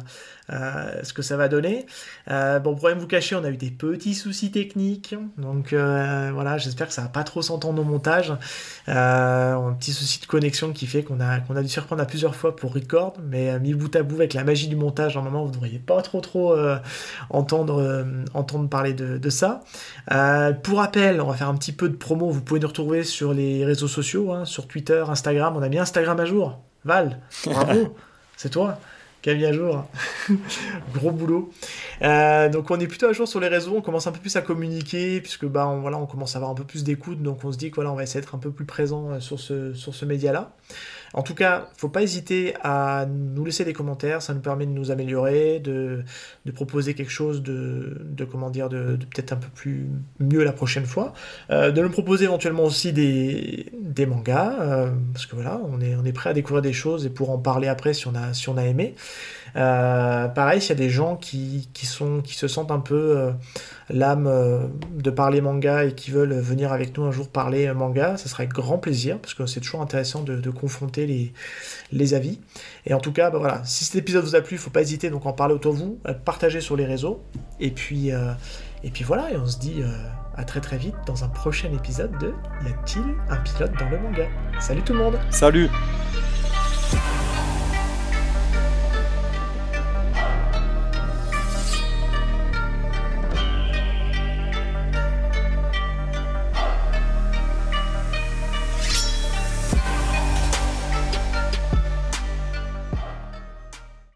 ce que ça va donner. bon, pour rien vous cacher, on a eu des petits soucis techniques. Donc voilà, j'espère que ça va pas trop s'entendre au montage. un petit souci de connexion qui fait qu'on a, a dû s'y reprendre à plusieurs fois pour record. Mais mis bout à bout avec la magie du montage, normalement, vous ne devriez pas trop trop entendre, entendre parler de, de ça. pour rappel, on va faire un petit peu de promo, vous pouvez nous retrouver sur les réseaux sociaux, hein, sur Twitter, Instagram. On a mis Instagram à jour. Val, bravo, [laughs] c'est toi qui as mis à jour. [laughs] Gros boulot. Euh, donc on est plutôt à jour sur les réseaux, on commence un peu plus à communiquer, puisque bah, on, voilà, on commence à avoir un peu plus d'écoute, donc on se dit que voilà, on va essayer d'être un peu plus présent euh, sur ce, sur ce média-là. En tout cas, faut pas hésiter à nous laisser des commentaires, ça nous permet de nous améliorer, de, proposer quelque chose de, comment dire, de, peut-être un peu plus mieux la prochaine fois, euh, de nous proposer éventuellement aussi des, mangas, euh, parce que voilà, on est, prêt à découvrir des choses et pour en parler après si on a aimé. Euh, pareil, s'il y a des gens qui, sont, qui se sentent un peu euh, l'âme euh, de parler manga et qui veulent venir avec nous un jour parler manga, ça serait avec grand plaisir, parce que c'est toujours intéressant de, confronter les, les, avis. Et en tout cas, bah voilà, si cet épisode vous a plu, il faut pas hésiter donc en parler autour de vous, partager sur les réseaux. Et puis, et puis voilà, et on se dit à très très vite dans un prochain épisode de Y a-t-il un pilote dans le manga? Salut tout le monde Salut